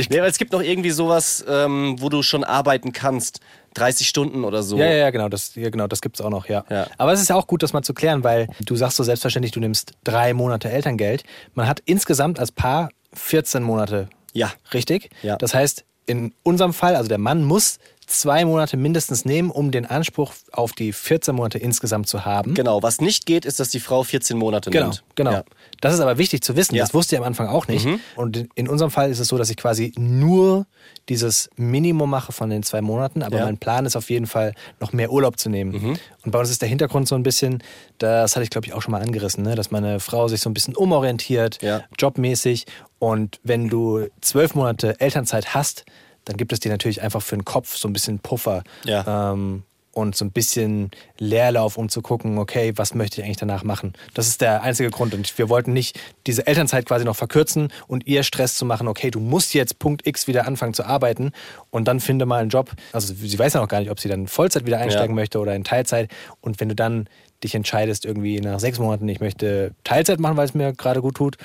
nee, aber es gibt noch irgendwie sowas, ähm, wo du schon arbeiten kannst. 30 Stunden oder so. Ja, ja, ja, genau, das, ja, genau, das gibt's auch noch, ja. Ja. Aber es ist ja auch gut, das mal zu klären, weil du sagst so selbstverständlich, du nimmst drei Monate Elterngeld. Man hat insgesamt als Paar 14 Monate, Ja. richtig? Ja. Das heißt, in unserem Fall, also der Mann muss zwei Monate mindestens nehmen, um den Anspruch auf die 14 Monate insgesamt zu haben. Genau. Was nicht geht, ist, dass die Frau 14 Monate Genau, nimmt. genau. Ja. Das ist aber wichtig zu wissen. Ja. Mhm. Das wusste ich am Anfang auch nicht. Und in- unserem Fall ist es so, dass ich quasi nur dieses Minimum mache von den zwei Monaten. Aber Ja. Mhm. mein Plan ist auf jeden Fall, noch mehr Urlaub zu nehmen. Und bei uns ist der Hintergrund so ein bisschen, das hatte ich glaube ich auch schon mal angerissen, ne? dass meine Frau sich so ein bisschen umorientiert, jobmäßig. Und wenn du zwölf Monate Elternzeit hast, dann gibt es dir natürlich einfach für den Kopf so ein bisschen Puffer. Ja. Ähm, und so ein bisschen Leerlauf, um zu gucken, okay, was möchte ich eigentlich danach machen. Das ist der einzige Grund. Und wir wollten nicht diese Elternzeit quasi noch verkürzen und ihr Stress zu machen, okay, du musst jetzt Punkt X wieder anfangen zu arbeiten und dann finde mal einen Job. Also sie weiß ja noch gar nicht, ob sie dann Vollzeit wieder einsteigen Ja. möchte oder in Teilzeit. Und wenn du dann dich entscheidest, irgendwie nach sechs Monaten, ich möchte Teilzeit machen, weil es mir gerade gut tut.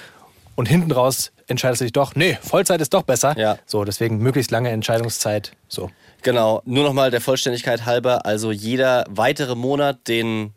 Und hinten raus entscheidest du dich doch, nee, Vollzeit ist doch besser. Ja. So, deswegen möglichst lange Entscheidungszeit. So. Genau, nur nochmal der Vollständigkeit halber, also jeder weitere Monat, den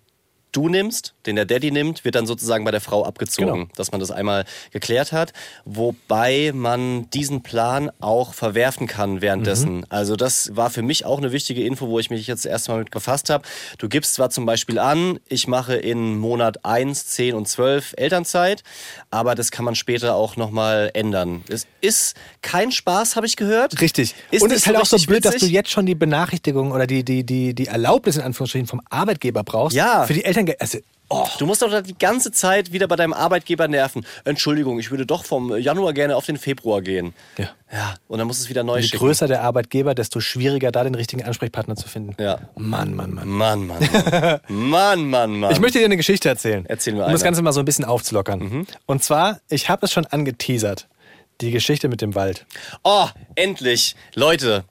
du nimmst, den der Daddy nimmt, wird dann sozusagen bei der Frau abgezogen, Genau. dass man das einmal geklärt hat. Wobei man diesen Plan auch verwerfen kann währenddessen. Mhm. Also das war für mich auch eine wichtige Info, wo ich mich jetzt erstmal mit befasst habe. Du gibst zwar zum Beispiel an, ich mache in Monat 1, 10 und 12 Elternzeit, aber das kann man später auch nochmal ändern. Es ist kein Spaß, habe ich gehört. Richtig. Ist und es ist halt auch so blöd, dass du witzig. jetzt schon die Benachrichtigung oder die, die, die, die Erlaubnis in Anführungsstrichen vom Arbeitgeber brauchst. Ja. Für die Eltern. Also, oh, Du musst doch die ganze Zeit wieder bei deinem Arbeitgeber nerven. Entschuldigung, ich würde doch vom Januar gerne auf den Februar gehen. Ja. Ja, und dann musst du es wieder neu je schicken. größer der Arbeitgeber, desto schwieriger da den richtigen Ansprechpartner zu finden. Ja. Mann, Mann, Mann. Mann, Mann, Mann. Mann, Mann, Mann. Ich möchte dir eine Geschichte erzählen. Erzähl mir Um das. Ganze mal so ein bisschen aufzulockern. Und zwar, ich habe es schon angeteasert. Die Geschichte mit dem Wald. Oh, endlich. Leute,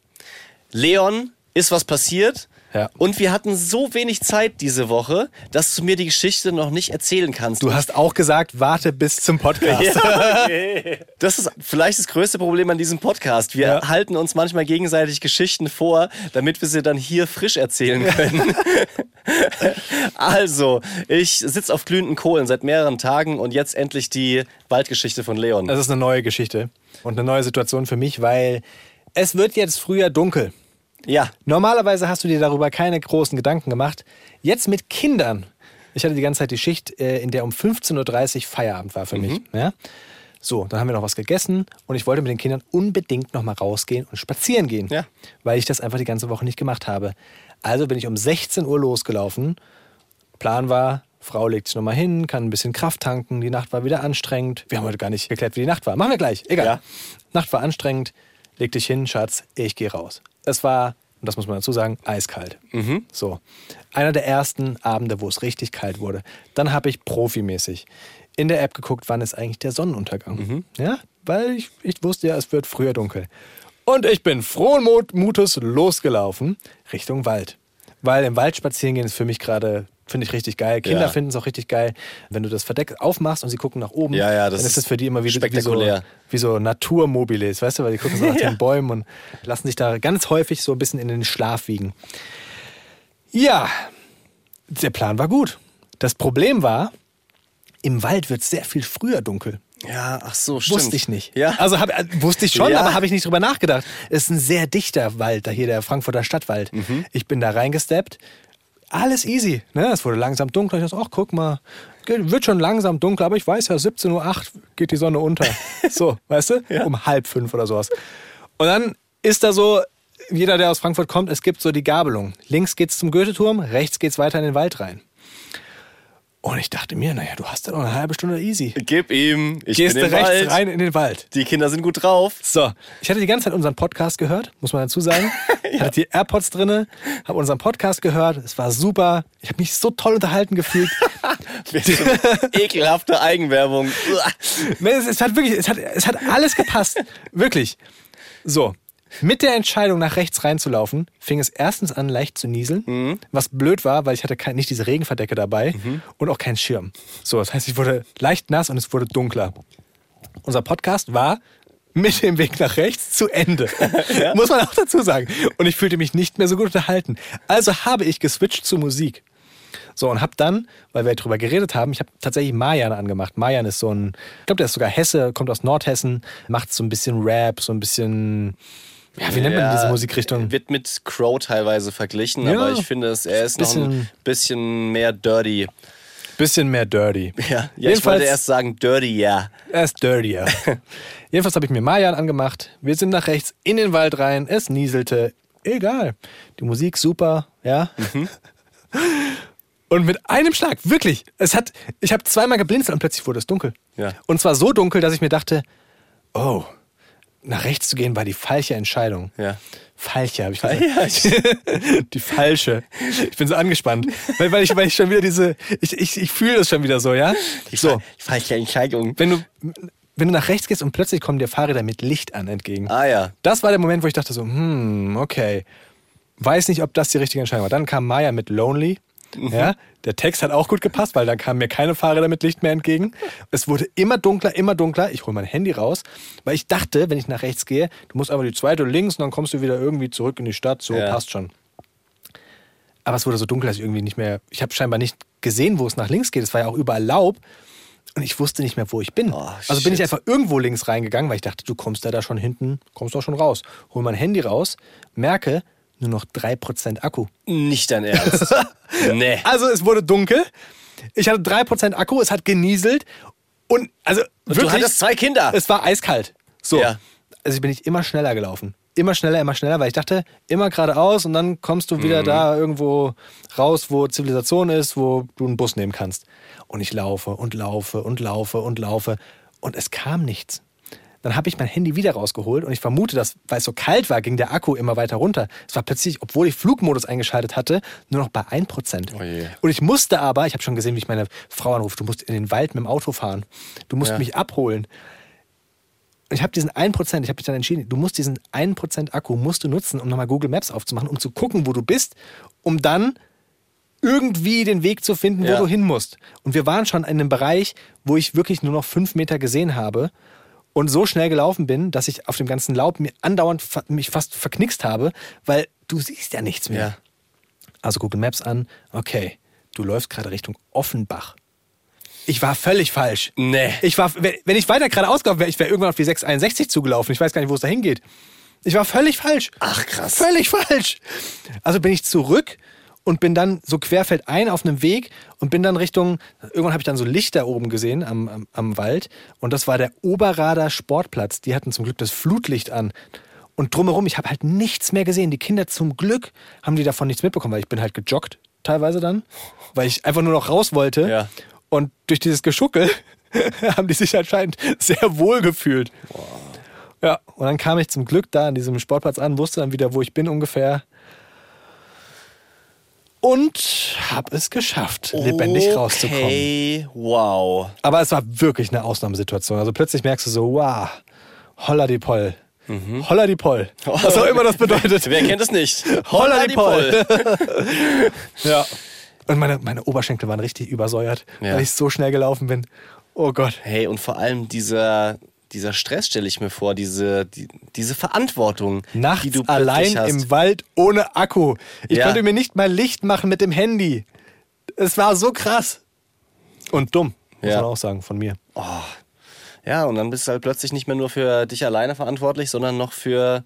Leon ist was passiert. Ja. Und wir hatten so wenig Zeit diese Woche, dass du mir die Geschichte noch nicht erzählen kannst. Du hast auch gesagt, warte bis zum Podcast. Das ist vielleicht das größte Problem an diesem Podcast. Wir Ja. halten uns manchmal gegenseitig Geschichten vor, damit wir sie dann hier frisch erzählen können. also, ich sitze auf glühenden Kohlen seit mehreren Tagen und jetzt endlich die Waldgeschichte von Leon. Das ist eine neue Geschichte und eine neue Situation für mich, weil es wird jetzt früher dunkel. Ja, Normalerweise hast du dir darüber keine großen Gedanken gemacht. Jetzt mit Kindern. Ich hatte die ganze Zeit die Schicht, äh, in der um 15.30 Uhr Feierabend war für mich. Ja? So, dann haben wir noch was gegessen und ich wollte mit den Kindern unbedingt noch mal rausgehen und spazieren gehen, Ja. weil ich das einfach die ganze Woche nicht gemacht habe. Also bin ich um 16 Uhr losgelaufen. Plan war, Frau legt sich noch mal hin, kann ein bisschen Kraft tanken. Die Nacht war wieder anstrengend. Wir haben heute gar nicht geklärt, wie die Nacht war. Machen wir gleich, egal. Ja. Nacht war anstrengend. Leg dich hin, Schatz, ich gehe raus. Es war, und das muss man dazu sagen, eiskalt. So. Einer der ersten Abende, wo es richtig kalt wurde. Dann habe ich profimäßig in der App geguckt, wann ist eigentlich der Sonnenuntergang. Ja, weil ich, ich wusste ja, es wird früher dunkel. Und ich bin frohen Mut, Mutes losgelaufen Richtung Wald. Weil im Wald spazieren gehen ist für mich gerade, finde ich richtig geil. Kinder Ja. finden es auch richtig geil. Wenn du das Verdeck aufmachst und sie gucken nach oben, Ja, ja, das dann ist das für die immer wie, wie, so, spektakulär. wie so Naturmobiles, weißt du, weil die gucken so nach Ja. den Bäumen und lassen sich da ganz häufig so ein bisschen in den Schlaf wiegen. Ja, der Plan war gut. Das Problem war, im Wald wird es sehr viel früher dunkel. ja, ach so, stimmt. Wusste ich nicht. Ja. Also hab, äh, wusste ich schon, Ja. aber habe ich nicht drüber nachgedacht. Es ist ein sehr dichter Wald, da hier der Frankfurter Stadtwald. Mhm. Ich bin da reingesteppt. Alles easy. Ne? Es wurde langsam dunkel. Ich dachte, ach, guck mal, wird schon langsam dunkel, aber ich weiß ja, 17.08 Uhr geht die Sonne unter. so, weißt du? Um halb fünf oder sowas. Und dann ist da so, jeder, der aus Frankfurt kommt, es gibt so die Gabelung. Links geht's zum Goetheturm, rechts geht's weiter in den Wald rein. Und ich dachte mir, naja, du hast ja noch eine halbe Stunde easy. Gib ihm, ich Gehst bin du im rechts Wald. rein in den Wald. Die Kinder sind gut drauf. So, ich hatte die ganze Zeit unseren Podcast gehört, muss man dazu sagen. Hatte die AirPods drinne, habe unseren Podcast gehört. Es war super. Ich habe mich so toll unterhalten gefühlt. Ekelhafte Eigenwerbung. Es, es hat wirklich, es hat, es hat alles gepasst. wirklich. So. Mit der Entscheidung, nach rechts reinzulaufen, fing es erstens an, leicht zu nieseln. Was blöd war, weil ich hatte kein, nicht diese Regenverdecke dabei und auch keinen Schirm. So, das heißt, ich wurde leicht nass und es wurde dunkler. Unser Podcast war mit dem Weg nach rechts zu Ende. Muss man auch dazu sagen. Und ich fühlte mich nicht mehr so gut unterhalten. Also habe ich geswitcht zu Musik. So, und hab dann, weil wir drüber geredet haben, ich habe tatsächlich Mayan angemacht. Mayan ist so ein, ich glaube, der ist sogar Hesse, kommt aus Nordhessen, macht so ein bisschen Rap, so ein bisschen, ja, wie nennt man diese Musikrichtung? Wird mit Crow teilweise verglichen, aber ich finde, es, er ist noch ein Bisschen- bisschen mehr dirty. Bisschen mehr dirty. Ja, ja ich Jedenfalls- wollte erst sagen dirty, ja. Er ist dirtier. Jedenfalls habe ich mir Mayan angemacht. Wir sind nach rechts in den Wald rein. Es nieselte. Egal. Die Musik super, ja. Und mit einem Schlag, wirklich, es hat, ich habe zweimal geblinzelt und plötzlich wurde es dunkel. Ja. Und zwar so dunkel, dass ich mir dachte, oh, nach rechts zu gehen war die falsche Entscheidung. Ja. Falsche, habe ich gesagt. die falsche. Ich bin so angespannt, weil, weil, ich, weil ich schon wieder diese, ich, ich, ich fühle das schon wieder so, ja. So, falsche Entscheidung. wenn du, wenn du nach rechts gehst und plötzlich kommen dir Fahrräder mit Licht an entgegen. Ah ja. Das war der Moment, wo ich dachte so, hm, okay. Weiß nicht, ob das die richtige Entscheidung war. Dann kam Maya mit Lonely Ja, der Text hat auch gut gepasst, weil dann kamen mir keine Fahrräder mit Licht mehr entgegen. Es wurde immer dunkler, immer dunkler. Ich hole mein Handy raus, weil ich dachte, wenn ich nach rechts gehe, du musst einfach die zweite links und dann kommst du wieder irgendwie zurück in die Stadt. So Ja. passt schon. Aber es wurde so dunkel, dass ich irgendwie nicht mehr. Ich habe scheinbar nicht gesehen, wo es nach links geht. Es war ja auch überall Laub. Und ich wusste nicht mehr, wo ich bin. Oh, also bin ich einfach irgendwo links reingegangen, weil ich dachte, du kommst ja da schon hinten, kommst doch schon raus. Hol mein Handy raus, merke, nur noch 3% Akku. Nicht dein Ernst. nee. Also es wurde dunkel. Ich hatte 3% Akku, es hat genieselt. Und also Und wirklich, du hattest zwei Kinder. es war eiskalt. So. Ja. Also bin ich immer schneller gelaufen. Immer schneller, immer schneller, weil ich dachte, immer geradeaus und dann kommst du Mhm. wieder da irgendwo raus, wo Zivilisation ist, wo du einen Bus nehmen kannst. Und ich laufe und laufe und laufe und laufe und es kam nichts. Dann habe ich mein Handy wieder rausgeholt und ich vermute, dass, weil es so kalt war, ging der Akku immer weiter runter. Es war plötzlich, obwohl ich Flugmodus eingeschaltet hatte, nur noch bei 1%. Oh je. Und ich musste aber, ich habe schon gesehen, wie ich meine Frau anrufe, du musst in den Wald mit dem Auto fahren. Du musst Ja. mich abholen. Und ich habe diesen 1%, ich habe mich dann entschieden, du musst diesen 1% Akku musst du nutzen, um nochmal Google Maps aufzumachen, um zu gucken, wo du bist, um dann irgendwie den Weg zu finden, wo Ja. du hin musst. Und wir waren schon in einem Bereich, wo ich wirklich nur noch fünf Meter gesehen habe und so schnell gelaufen bin, dass ich auf dem ganzen Laub mir andauernd fa- mich fast verknickst habe, weil du siehst ja nichts mehr. Ja. Also Google Maps an, okay, du läufst gerade Richtung Offenbach. Ich war völlig falsch. Nee. Ich war, wenn ich weiter geradeaus gelaufen wäre, ich wäre irgendwann auf die 661 zugelaufen. Ich weiß gar nicht, wo es da hingeht. Ich war völlig falsch. Ach, krass. Völlig falsch. Also bin ich zurück und bin dann so querfeldein auf einem Weg und bin dann Richtung, irgendwann habe ich dann so Lichter oben gesehen am, am, am Wald und das war der Oberrader Sportplatz. Die hatten zum Glück das Flutlicht an. Und drumherum, ich habe halt nichts mehr gesehen. Die Kinder zum Glück haben die davon nichts mitbekommen, weil ich bin halt gejoggt teilweise dann, weil ich einfach nur noch raus wollte. Ja. Und durch dieses Geschuckel haben die sich anscheinend sehr wohl gefühlt. Ja, und dann kam ich zum Glück da an diesem Sportplatz an, wusste dann wieder, wo ich bin ungefähr. Und habe es geschafft, lebendig rauszukommen. Okay, wow. Aber es war wirklich eine Ausnahmesituation. Also plötzlich merkst du so, wow, holla die Poll. Holla die Poll. Was auch immer das bedeutet. Wer kennt es nicht? Holla die Poll. Ja. Und meine, meine Oberschenkel waren richtig übersäuert, Ja. weil ich so schnell gelaufen bin. Oh Gott. Hey, und vor allem dieser, dieser Stress stelle ich mir vor, diese, die, diese Verantwortung, Nachts die du allein hast. im Wald ohne Akku. Ich Ja. konnte mir nicht mal Licht machen mit dem Handy. Es war so krass. Und dumm, muss Ja. man auch sagen, von mir. Ja, und dann bist du halt plötzlich nicht mehr nur für dich alleine verantwortlich, sondern noch für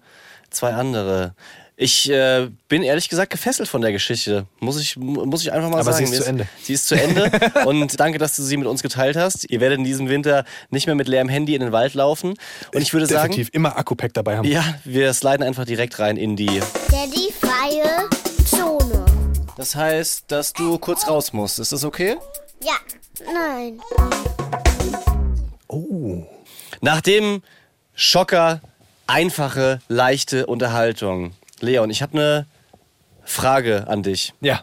zwei andere. Ich äh, bin ehrlich gesagt gefesselt von der Geschichte. Muss ich, muss ich einfach mal Aber sagen. sie ist zu Ende. Sie ist zu Ende. und danke, dass du sie mit uns geteilt hast. Ihr werdet in diesem Winter nicht mehr mit leerem Handy in den Wald laufen. Und ich würde sagen, Definitiv immer Akku-Pack dabei haben. ja, wir sliden einfach direkt rein in die. Daddy freie Zone. Das heißt, dass du kurz raus musst. Ist das okay? Ja, nein. Oh. Nach dem Schocker, einfache, leichte Unterhaltung. Leon, ich habe eine Frage an dich. Ja.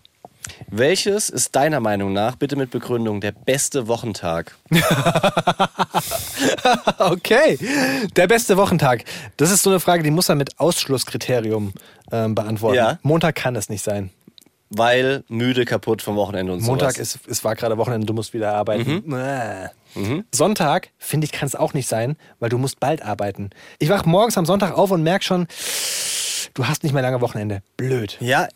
Welches ist deiner Meinung nach, bitte mit Begründung, der beste Wochentag? Okay. Der beste Wochentag. Das ist so eine Frage, die muss man mit Ausschlusskriterium ähm, beantworten. Ja. Montag kann es nicht sein. Weil müde, kaputt vom Wochenende und Montag sowas. ist, es war gerade Wochenende, du musst wieder arbeiten. Äh. Sonntag, finde ich, kann es auch nicht sein, weil du musst bald arbeiten. Ich wach morgens am Sonntag auf und merk schon, du hast nicht mehr lange Wochenende. Blöd. Ja,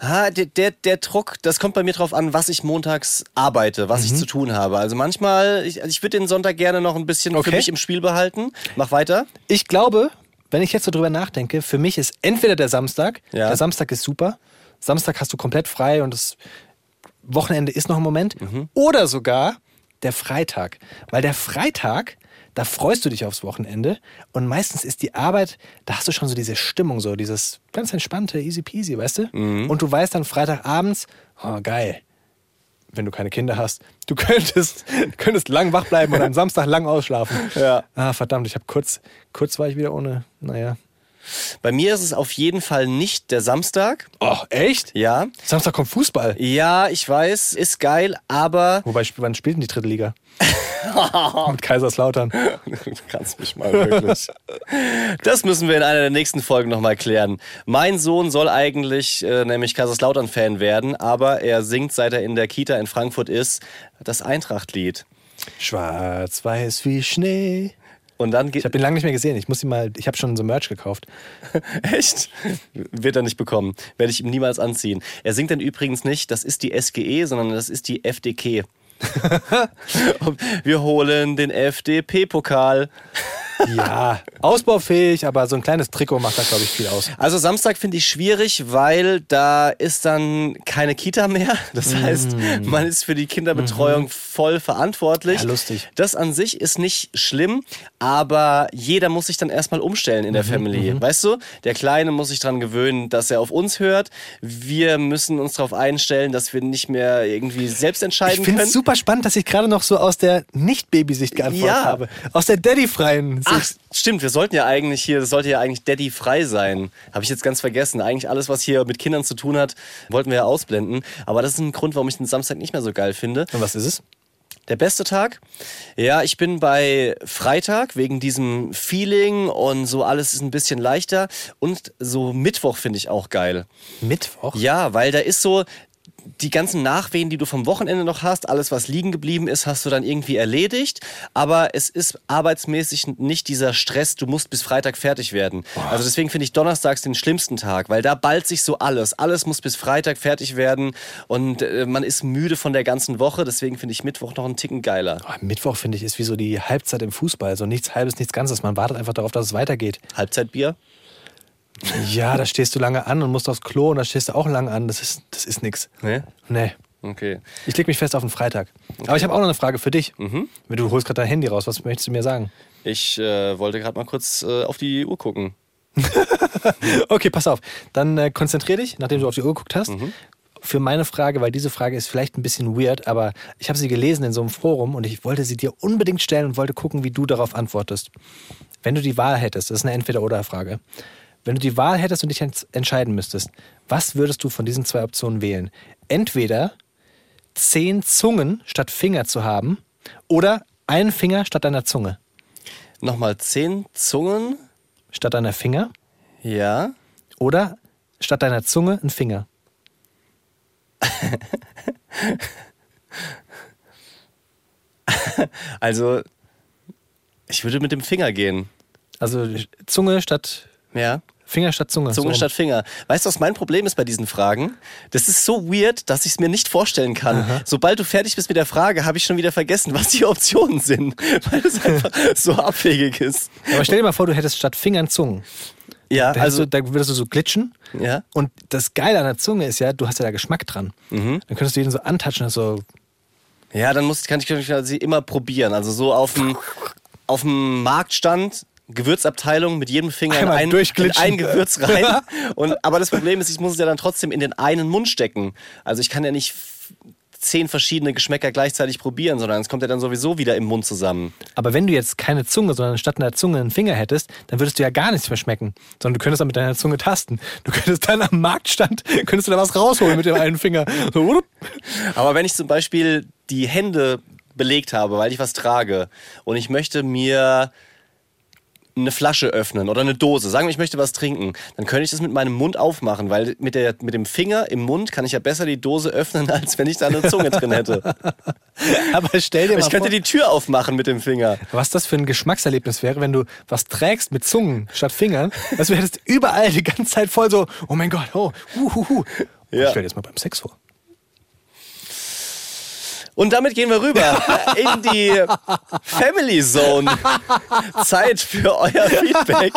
ah, der, der, der Druck, das kommt bei mir drauf an, was ich montags arbeite, was Mhm. ich zu tun habe. Also manchmal, ich, also ich würde den Sonntag gerne noch ein bisschen Okay. für mich im Spiel behalten. Mach weiter. Ich glaube, wenn ich jetzt so drüber nachdenke, für mich ist entweder der Samstag, Ja. der Samstag ist super, Samstag hast du komplett frei und das Wochenende ist noch ein Moment, Mhm. oder sogar der Freitag. Weil der Freitag, da freust du dich aufs Wochenende und meistens ist die Arbeit, da hast du schon so diese Stimmung, so dieses ganz entspannte, easy peasy, weißt du? Mhm. Und du weißt dann Freitagabends, oh geil, wenn du keine Kinder hast, du könntest, könntest lang wach bleiben und am Samstag lang ausschlafen. Ja. Ah, verdammt, ich habe kurz, kurz war ich wieder ohne, naja. Bei mir ist es auf jeden Fall nicht der Samstag. Oh, echt? Ja. Samstag kommt Fußball. Ja, ich weiß, ist geil, aber Wobei, wann spielt denn die dritte Liga? Mit Kaiserslautern. Du kannst mich mal wirklich. Das müssen wir in einer der nächsten Folgen nochmal klären. Mein Sohn soll eigentlich äh, nämlich Kaiserslautern-Fan werden, aber er singt, seit er in der Kita in Frankfurt ist, das Eintracht-Lied. Schwarz-weiß wie Schnee. Und dann. Ich habe ihn lange nicht mehr gesehen. Ich muss ihn mal, ich habe schon so Merch gekauft. Echt? Wird er nicht bekommen. Werde ich ihm niemals anziehen. Er singt dann übrigens nicht, das ist die SGE, sondern das ist die FDK. Wir holen den FDP-Pokal. Ja, ausbaufähig, aber so ein kleines Trikot macht da, glaube ich, viel aus. Also Samstag finde ich schwierig, weil da ist dann keine Kita mehr. Das heißt, man ist für die Kinderbetreuung voll verantwortlich. Ja, lustig. Das an sich ist nicht schlimm, aber jeder muss sich dann erstmal umstellen in der Family. Weißt du, der Kleine muss sich daran gewöhnen, dass er auf uns hört. Wir müssen uns darauf einstellen, dass wir nicht mehr irgendwie selbst Ich entscheiden finde können. es super spannend, dass ich gerade noch so aus der Nicht-Baby-Sicht geantwortet Ja. habe. Aus der Daddy-freien Ach, stimmt, wir sollten ja eigentlich hier, das sollte ja eigentlich Daddy frei sein. Habe ich jetzt ganz vergessen. Eigentlich alles, was hier mit Kindern zu tun hat, wollten wir ja ausblenden. Aber das ist ein Grund, warum ich den Samstag nicht mehr so geil finde. Und was ist es? Der beste Tag? Ja, ich bin bei Freitag wegen diesem Feeling und so alles ist ein bisschen leichter. Und so Mittwoch finde ich auch geil. Mittwoch? Ja, weil da ist so die ganzen Nachwehen, die du vom Wochenende noch hast, alles, was liegen geblieben ist, hast du dann irgendwie erledigt. Aber es ist arbeitsmäßig nicht dieser Stress, du musst bis Freitag fertig werden. Also deswegen finde ich donnerstags den schlimmsten Tag, weil da ballt sich so alles. Alles muss bis Freitag fertig werden und äh, man ist müde von der ganzen Woche. Deswegen finde ich Mittwoch noch einen Ticken geiler. Oh, Mittwoch, finde ich, ist wie so die Halbzeit im Fußball. So nichts Halbes, nichts Ganzes. Man wartet einfach darauf, dass es weitergeht. Halbzeitbier? Ja, da stehst du lange an und musst aufs Klo und da stehst du auch lange an. Das ist, das ist nix. Nee? Nee. Okay. Ich leg mich fest auf den Freitag. Aber ich habe auch noch eine Frage für dich. Mhm. Du holst gerade dein Handy raus. Was möchtest du mir sagen? Ich äh, wollte gerade mal kurz äh, auf die Uhr gucken. Okay, pass auf. Dann äh, konzentrier dich, nachdem du auf die Uhr geguckt hast. Mhm. Für meine Frage, weil diese Frage ist vielleicht ein bisschen weird, aber ich habe sie gelesen in so einem Forum und ich wollte sie dir unbedingt stellen und wollte gucken, wie du darauf antwortest. Wenn du die Wahl hättest, das ist eine Entweder-Oder-Frage. Wenn du die Wahl hättest und dich ents- entscheiden müsstest, was würdest du von diesen zwei Optionen wählen? Entweder zehn Zungen statt Finger zu haben oder einen Finger statt deiner Zunge. Nochmal zehn Zungen. Statt deiner Finger Ja. oder statt deiner Zunge ein Finger. Also, ich würde mit dem Finger gehen. Also Zunge statt Ja. Finger statt Zunge. Zunge so. statt Finger. Weißt du, was mein Problem ist bei diesen Fragen? Das ist so weird, dass ich es mir nicht vorstellen kann. Sobald du fertig bist mit der Frage, habe ich schon wieder vergessen, was die Optionen sind, weil es einfach so abwegig ist. Aber stell dir mal vor, du hättest statt Fingern Zungen. Ja, Da, also also, da würdest du so glitschen. Ja. Und das Geile an der Zunge ist ja, du hast ja da Geschmack dran. Mhm. Dann könntest du jeden so antatschen so. Ja, dann muss, kann ich kann ich sie immer probieren. Also so auf dem, auf dem Marktstand, Gewürzabteilung mit jedem Finger in ein, in ein Gewürz rein. Und, aber das Problem ist, ich muss es ja dann trotzdem in den einen Mund stecken. Also ich kann ja nicht zehn verschiedene Geschmäcker gleichzeitig probieren, sondern es kommt ja dann sowieso wieder im Mund zusammen. Aber wenn du jetzt keine Zunge, sondern statt einer Zunge einen Finger hättest, dann würdest du ja gar nichts mehr schmecken. Sondern du könntest dann mit deiner Zunge tasten. Du könntest dann am Marktstand, könntest du da was rausholen mit dem einen Finger. So. Aber wenn ich zum Beispiel die Hände belegt habe, weil ich was trage und ich möchte mir eine Flasche öffnen oder eine Dose, sagen wir, ich möchte was trinken, dann könnte ich das mit meinem Mund aufmachen, weil mit, der, mit dem Finger im Mund kann ich ja besser die Dose öffnen, als wenn ich da eine Zunge drin hätte. Aber stell dir mal Ich könnte vor, die Tür aufmachen mit dem Finger. was das für ein Geschmackserlebnis wäre, wenn du was trägst mit Zungen statt Fingern. Du hättest überall die ganze Zeit voll so, oh mein Gott, oh, hu, hu, hu. Ja. Ich stell dir das mal beim Sex vor. Und damit gehen wir rüber in die Family Zone. Zeit für euer Feedback.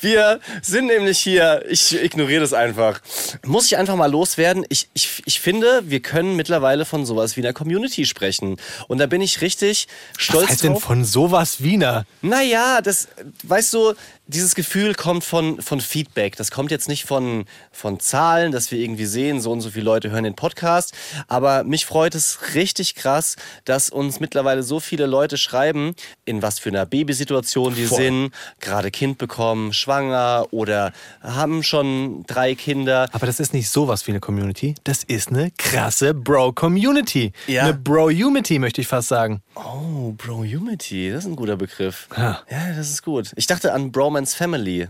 Wir sind nämlich hier, ich ignoriere das einfach. Muss ich einfach mal loswerden? Ich, ich, ich finde, wir können mittlerweile von sowas wie einer Community sprechen. Und da bin ich richtig stolz Was heißt denn drauf. von sowas Wiener? Naja, das, weißt du, dieses Gefühl kommt von, von Feedback. Das kommt jetzt nicht von, von Zahlen, dass wir irgendwie sehen, so und so viele Leute hören den Podcast. Aber mich freut es richtig krass, dass uns mittlerweile so viele Leute schreiben, in was für einer Babysituation die Voll. sind, gerade Kind bekommen, schwanger oder haben schon drei Kinder. Aber das ist nicht sowas wie eine Community. Das ist eine krasse Bro-Community. Ja. Eine Bro-Unity, möchte ich fast sagen. Oh, Bro-Humity, das ist ein guter Begriff. Ja. ja, das ist gut. Ich dachte an Bromance Family.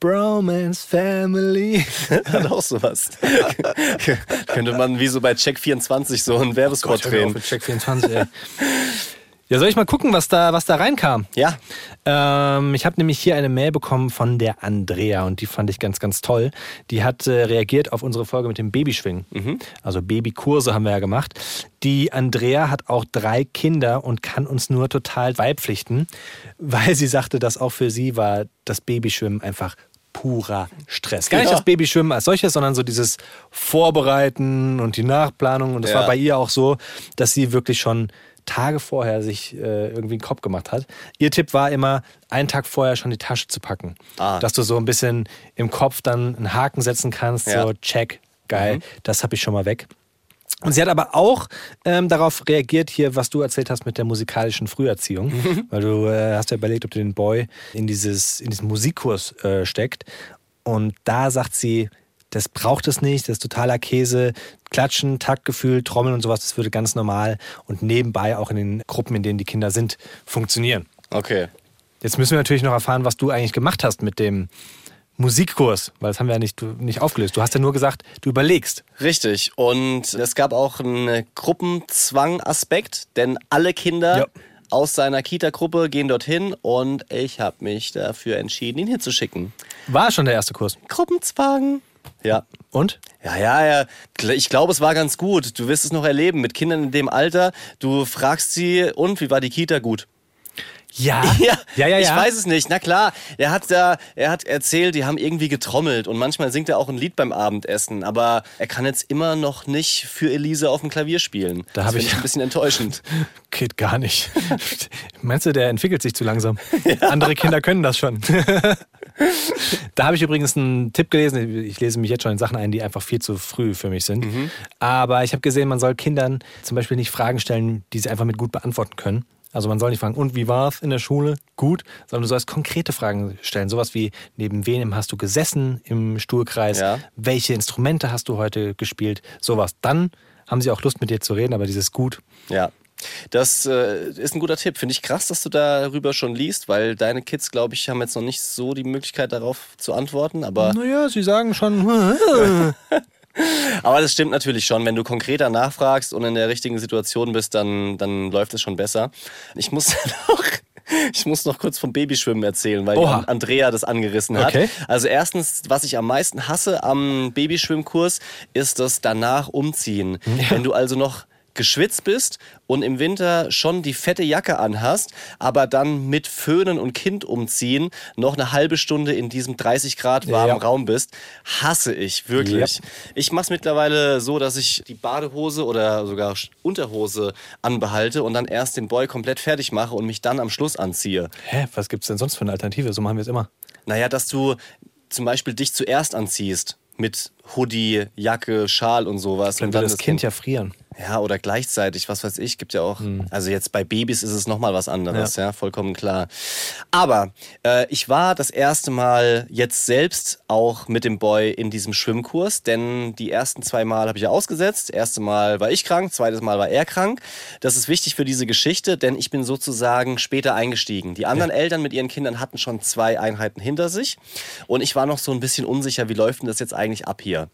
Bromance Family. Hat auch sowas. Könnte man wie so bei Check24 so einen Werbespot mir auf drehen. mit Check 24, ey. Ja, soll ich mal gucken, was da, was da reinkam? Ja, Ähm, ich habe nämlich hier eine Mail bekommen von der Andrea und die fand ich ganz, ganz toll. Die hat äh, reagiert auf unsere Folge mit dem Babyschwingen. Also Babykurse haben wir ja gemacht. Die Andrea hat auch drei Kinder und kann uns nur total beipflichten, weil sie sagte, dass auch für sie war das Babyschwimmen einfach purer Stress. Gar nicht Ja. das Babyschwimmen als solches, sondern so dieses Vorbereiten und die Nachplanung. Und das Ja. war bei ihr auch so, dass sie wirklich schon Tage vorher sich äh, irgendwie einen Kopf gemacht hat. Ihr Tipp war immer, einen Tag vorher schon die Tasche zu packen. Ah. Dass du so ein bisschen im Kopf dann einen Haken setzen kannst, Ja. so check, geil, das habe ich schon mal weg. Und sie hat aber auch ähm, darauf reagiert, hier, was du erzählt hast mit der musikalischen Früherziehung. Weil du äh, hast ja überlegt, ob du den Boy in, dieses, in diesen Musikkurs äh, steckt. Und da sagt sie, das braucht es nicht, das ist totaler Käse. Klatschen, Taktgefühl, Trommeln und sowas, das würde ganz normal und nebenbei auch in den Gruppen, in denen die Kinder sind, funktionieren. okay. Jetzt müssen wir natürlich noch erfahren, was du eigentlich gemacht hast mit dem Musikkurs, weil das haben wir ja nicht, nicht aufgelöst. Du hast ja nur gesagt, du überlegst. Richtig. Und es gab auch einen Gruppenzwang-Aspekt, denn alle Kinder Ja. aus seiner Kita-Gruppe gehen dorthin und ich habe mich dafür entschieden, ihn hinzuschicken. War schon der erste Kurs. Gruppenzwang. Ja. Und? Ja, ja, ja. Ich glaube, es war ganz gut. Du wirst es noch erleben mit Kindern in dem Alter. Du fragst sie, und wie war die Kita? Gut. Ja. Ja, ja, ja. ich ja. weiß es nicht. Na klar, er hat da, er hat erzählt, die haben irgendwie getrommelt und manchmal singt er auch ein Lied beim Abendessen, aber er kann jetzt immer noch nicht für Elise auf dem Klavier spielen. Da das hab finde ich- ein bisschen enttäuschend. Geht gar nicht. Meinst du, der entwickelt sich zu langsam? Andere Kinder können das schon. da habe ich übrigens einen Tipp gelesen. Ich lese mich jetzt schon in Sachen ein, die einfach viel zu früh für mich sind. Aber ich habe gesehen, man soll Kindern zum Beispiel nicht Fragen stellen, die sie einfach mit gut beantworten können. Also man soll nicht fragen, und wie war es in der Schule? Gut. Sondern du sollst konkrete Fragen stellen. Sowas wie, neben wem hast du gesessen im Stuhlkreis? Ja. Welche Instrumente hast du heute gespielt? Sowas. Dann haben sie auch Lust mit dir zu reden, aber dieses Gut Ja. Das äh, ist ein guter Tipp. Finde ich krass, dass du darüber schon liest, weil deine Kids, glaube ich, haben jetzt noch nicht so die Möglichkeit darauf zu antworten. Aber, Naja, sie sagen schon. aber das stimmt natürlich schon. Wenn du konkreter nachfragst und in der richtigen Situation bist, dann, dann läuft es schon besser. Ich muss noch. Ich muss noch kurz vom Babyschwimmen erzählen, weil Oha. Andrea das angerissen hat. Okay. Also erstens, was ich am meisten hasse am Babyschwimmkurs, ist das danach umziehen. Wenn du also noch geschwitzt bist und im Winter schon die fette Jacke anhast, aber dann mit Föhnen und Kind umziehen noch eine halbe Stunde in diesem 30 Grad warmen Ja. Raum bist, hasse ich wirklich. Ich mache es mittlerweile so, dass ich die Badehose oder sogar Unterhose anbehalte und dann erst den Boy komplett fertig mache und mich dann am Schluss anziehe. Hä, was gibt's denn sonst für eine Alternative? So machen wir es immer. Naja, dass du zum Beispiel dich zuerst anziehst mit Hoodie, Jacke, Schal und sowas. Dann und würde das Kind ja frieren. Ja, oder gleichzeitig, was weiß ich, gibt ja auch. Also jetzt bei Babys ist es nochmal was anderes, ja. vollkommen klar. Aber äh, ich war das erste Mal jetzt selbst auch mit dem Boy in diesem Schwimmkurs, denn die ersten zwei Mal habe ich ja ausgesetzt. Erste Mal war ich krank, zweites Mal war er krank. Das ist wichtig für diese Geschichte, denn ich bin sozusagen später eingestiegen. Die anderen Eltern mit ihren Kindern hatten schon zwei Einheiten hinter sich und ich war noch so ein bisschen unsicher, wie läuft denn das jetzt eigentlich ab hier?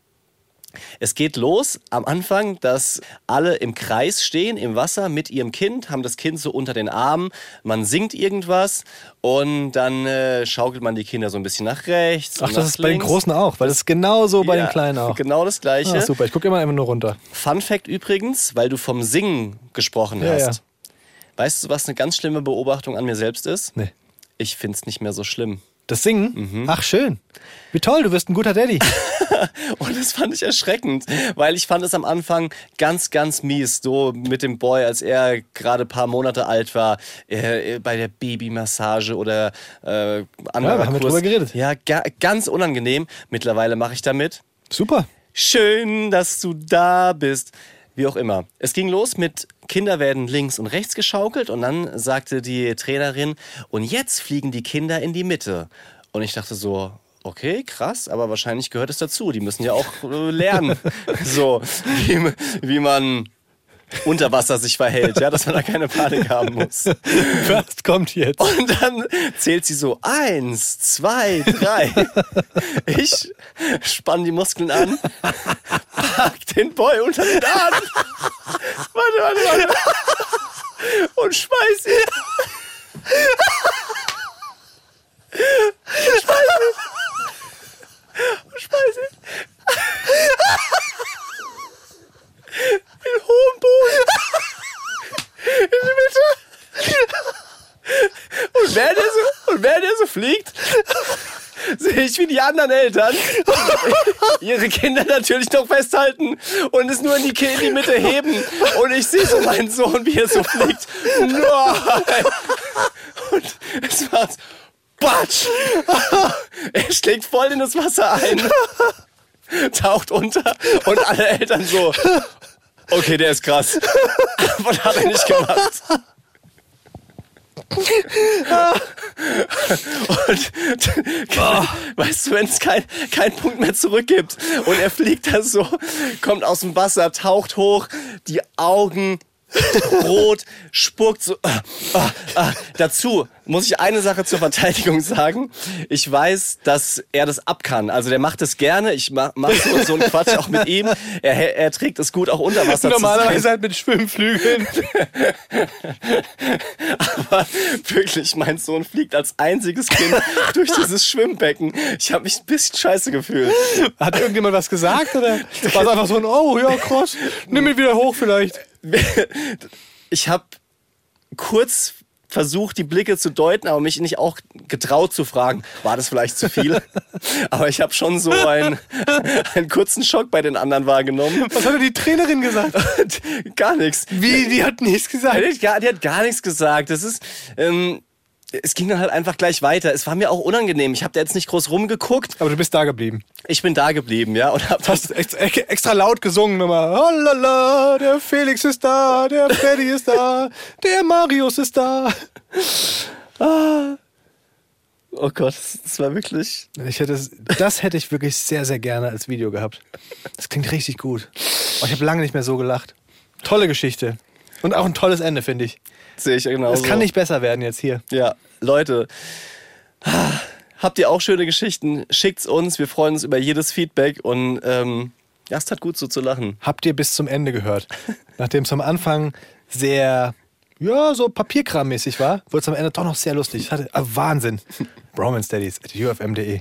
Es geht los am Anfang, dass alle im Kreis stehen im Wasser mit ihrem Kind, haben das Kind so unter den Armen, man singt irgendwas und dann äh, schaukelt man die Kinder so ein bisschen nach rechts. Ach, und das ist bei den links. Großen auch, weil das ist genauso bei Ja, den Kleinen auch. Genau das Gleiche. Ah, super, ich gucke immer einfach nur runter. Fun Fact übrigens, weil du vom Singen gesprochen Ja, hast. ja. Weißt du, was eine ganz schlimme Beobachtung an mir selbst ist? Nee. Ich find's nicht mehr so schlimm. Das Singen? Ach, schön. Wie toll, du wirst ein guter Daddy. Und das fand ich erschreckend, weil ich fand es am Anfang ganz, ganz mies, so mit dem Boy, als er gerade ein paar Monate alt war, äh, bei der Babymassage oder äh, anderer Ja, haben wir Kurs. drüber geredet. Ja, ga, ganz unangenehm. Mittlerweile mache ich damit. Super. Schön, dass du da bist. Wie auch immer. Es ging los mit Kinder werden links und rechts geschaukelt und dann sagte die Trainerin, und jetzt fliegen die Kinder in die Mitte. Und ich dachte so, okay, krass, aber wahrscheinlich gehört es dazu. Die müssen ja auch äh, lernen, so wie, wie man unter Wasser sich verhält, ja, dass man da keine Panik haben muss. Was kommt jetzt? Und dann zählt sie so, eins, zwei, drei. Ich spann die Muskeln an, pack den Boy unter den Arm. Warte, warte, warte. Und schmeiß ihn. Schmeiß ihn. Und schmeiß ihn. In hohem Boden. In die Mitte. Und während er so, und während er so fliegt, sehe ich, wie die anderen Eltern ihre Kinder natürlich noch festhalten und es nur in die, in die Mitte heben. Und ich sehe so meinen Sohn, wie er so fliegt. Nein! Und es war Batsch! Er schlägt voll in das Wasser ein, taucht unter und alle Eltern so. Okay, der ist krass. Was hat er nicht gemacht? Und weißt du, wenn es kein, keinen Punkt mehr zurück gibt und er fliegt da so, kommt aus dem Wasser, taucht hoch, die Augen rot, spuckt so. Ah, ah, ah. Dazu muss ich eine Sache zur Verteidigung sagen. Ich weiß, dass er das ab kann. Also der macht es gerne. Ich mach, mach so, so einen Quatsch auch mit ihm. Er, er trägt es gut auch unter Wasser. Normalerweise halt mit Schwimmflügeln. Aber wirklich, mein Sohn fliegt als einziges Kind durch dieses Schwimmbecken. Ich habe mich ein bisschen scheiße gefühlt. Hat irgendjemand was gesagt? Oder war es einfach so ein, oh ja, krass, nimm ihn wieder hoch vielleicht. Ich habe kurz versucht, die Blicke zu deuten, aber mich nicht auch getraut zu fragen, war das vielleicht zu viel? aber ich habe schon so einen, einen kurzen Schock bei den anderen wahrgenommen. Was hat denn die Trainerin gesagt? Gar nichts. Wie, die hat nichts gesagt. Die hat gar, die hat gar nichts gesagt. Das ist. Ähm, es ging dann halt einfach gleich weiter. Es war mir auch unangenehm. Ich habe da jetzt nicht groß rumgeguckt. Aber du bist da geblieben. Ich bin da geblieben, ja, und hab Hast extra, laut gesungen nochmal. Oh lala, der Felix ist da, der Freddy ist da, der Marius ist da. Oh Gott, das war wirklich. Ich hätte das hätte ich wirklich sehr, sehr gerne als Video gehabt. Das klingt richtig gut. Oh, ich habe lange nicht mehr so gelacht. Tolle Geschichte. Und auch ein tolles Ende, finde ich. Sehe ich genau. Es kann nicht besser werden jetzt hier. Ja, Leute. Habt ihr auch schöne Geschichten? Schickt's uns. Wir freuen uns über jedes Feedback und ähm, ja, es tat gut so zu lachen. Habt ihr bis zum Ende gehört? Nachdem es am Anfang sehr, ja, so Papierkrammäßig war, wurde es am Ende doch noch sehr lustig. Es hatte, ah, Wahnsinn. Bromance Daddies at ufm.de.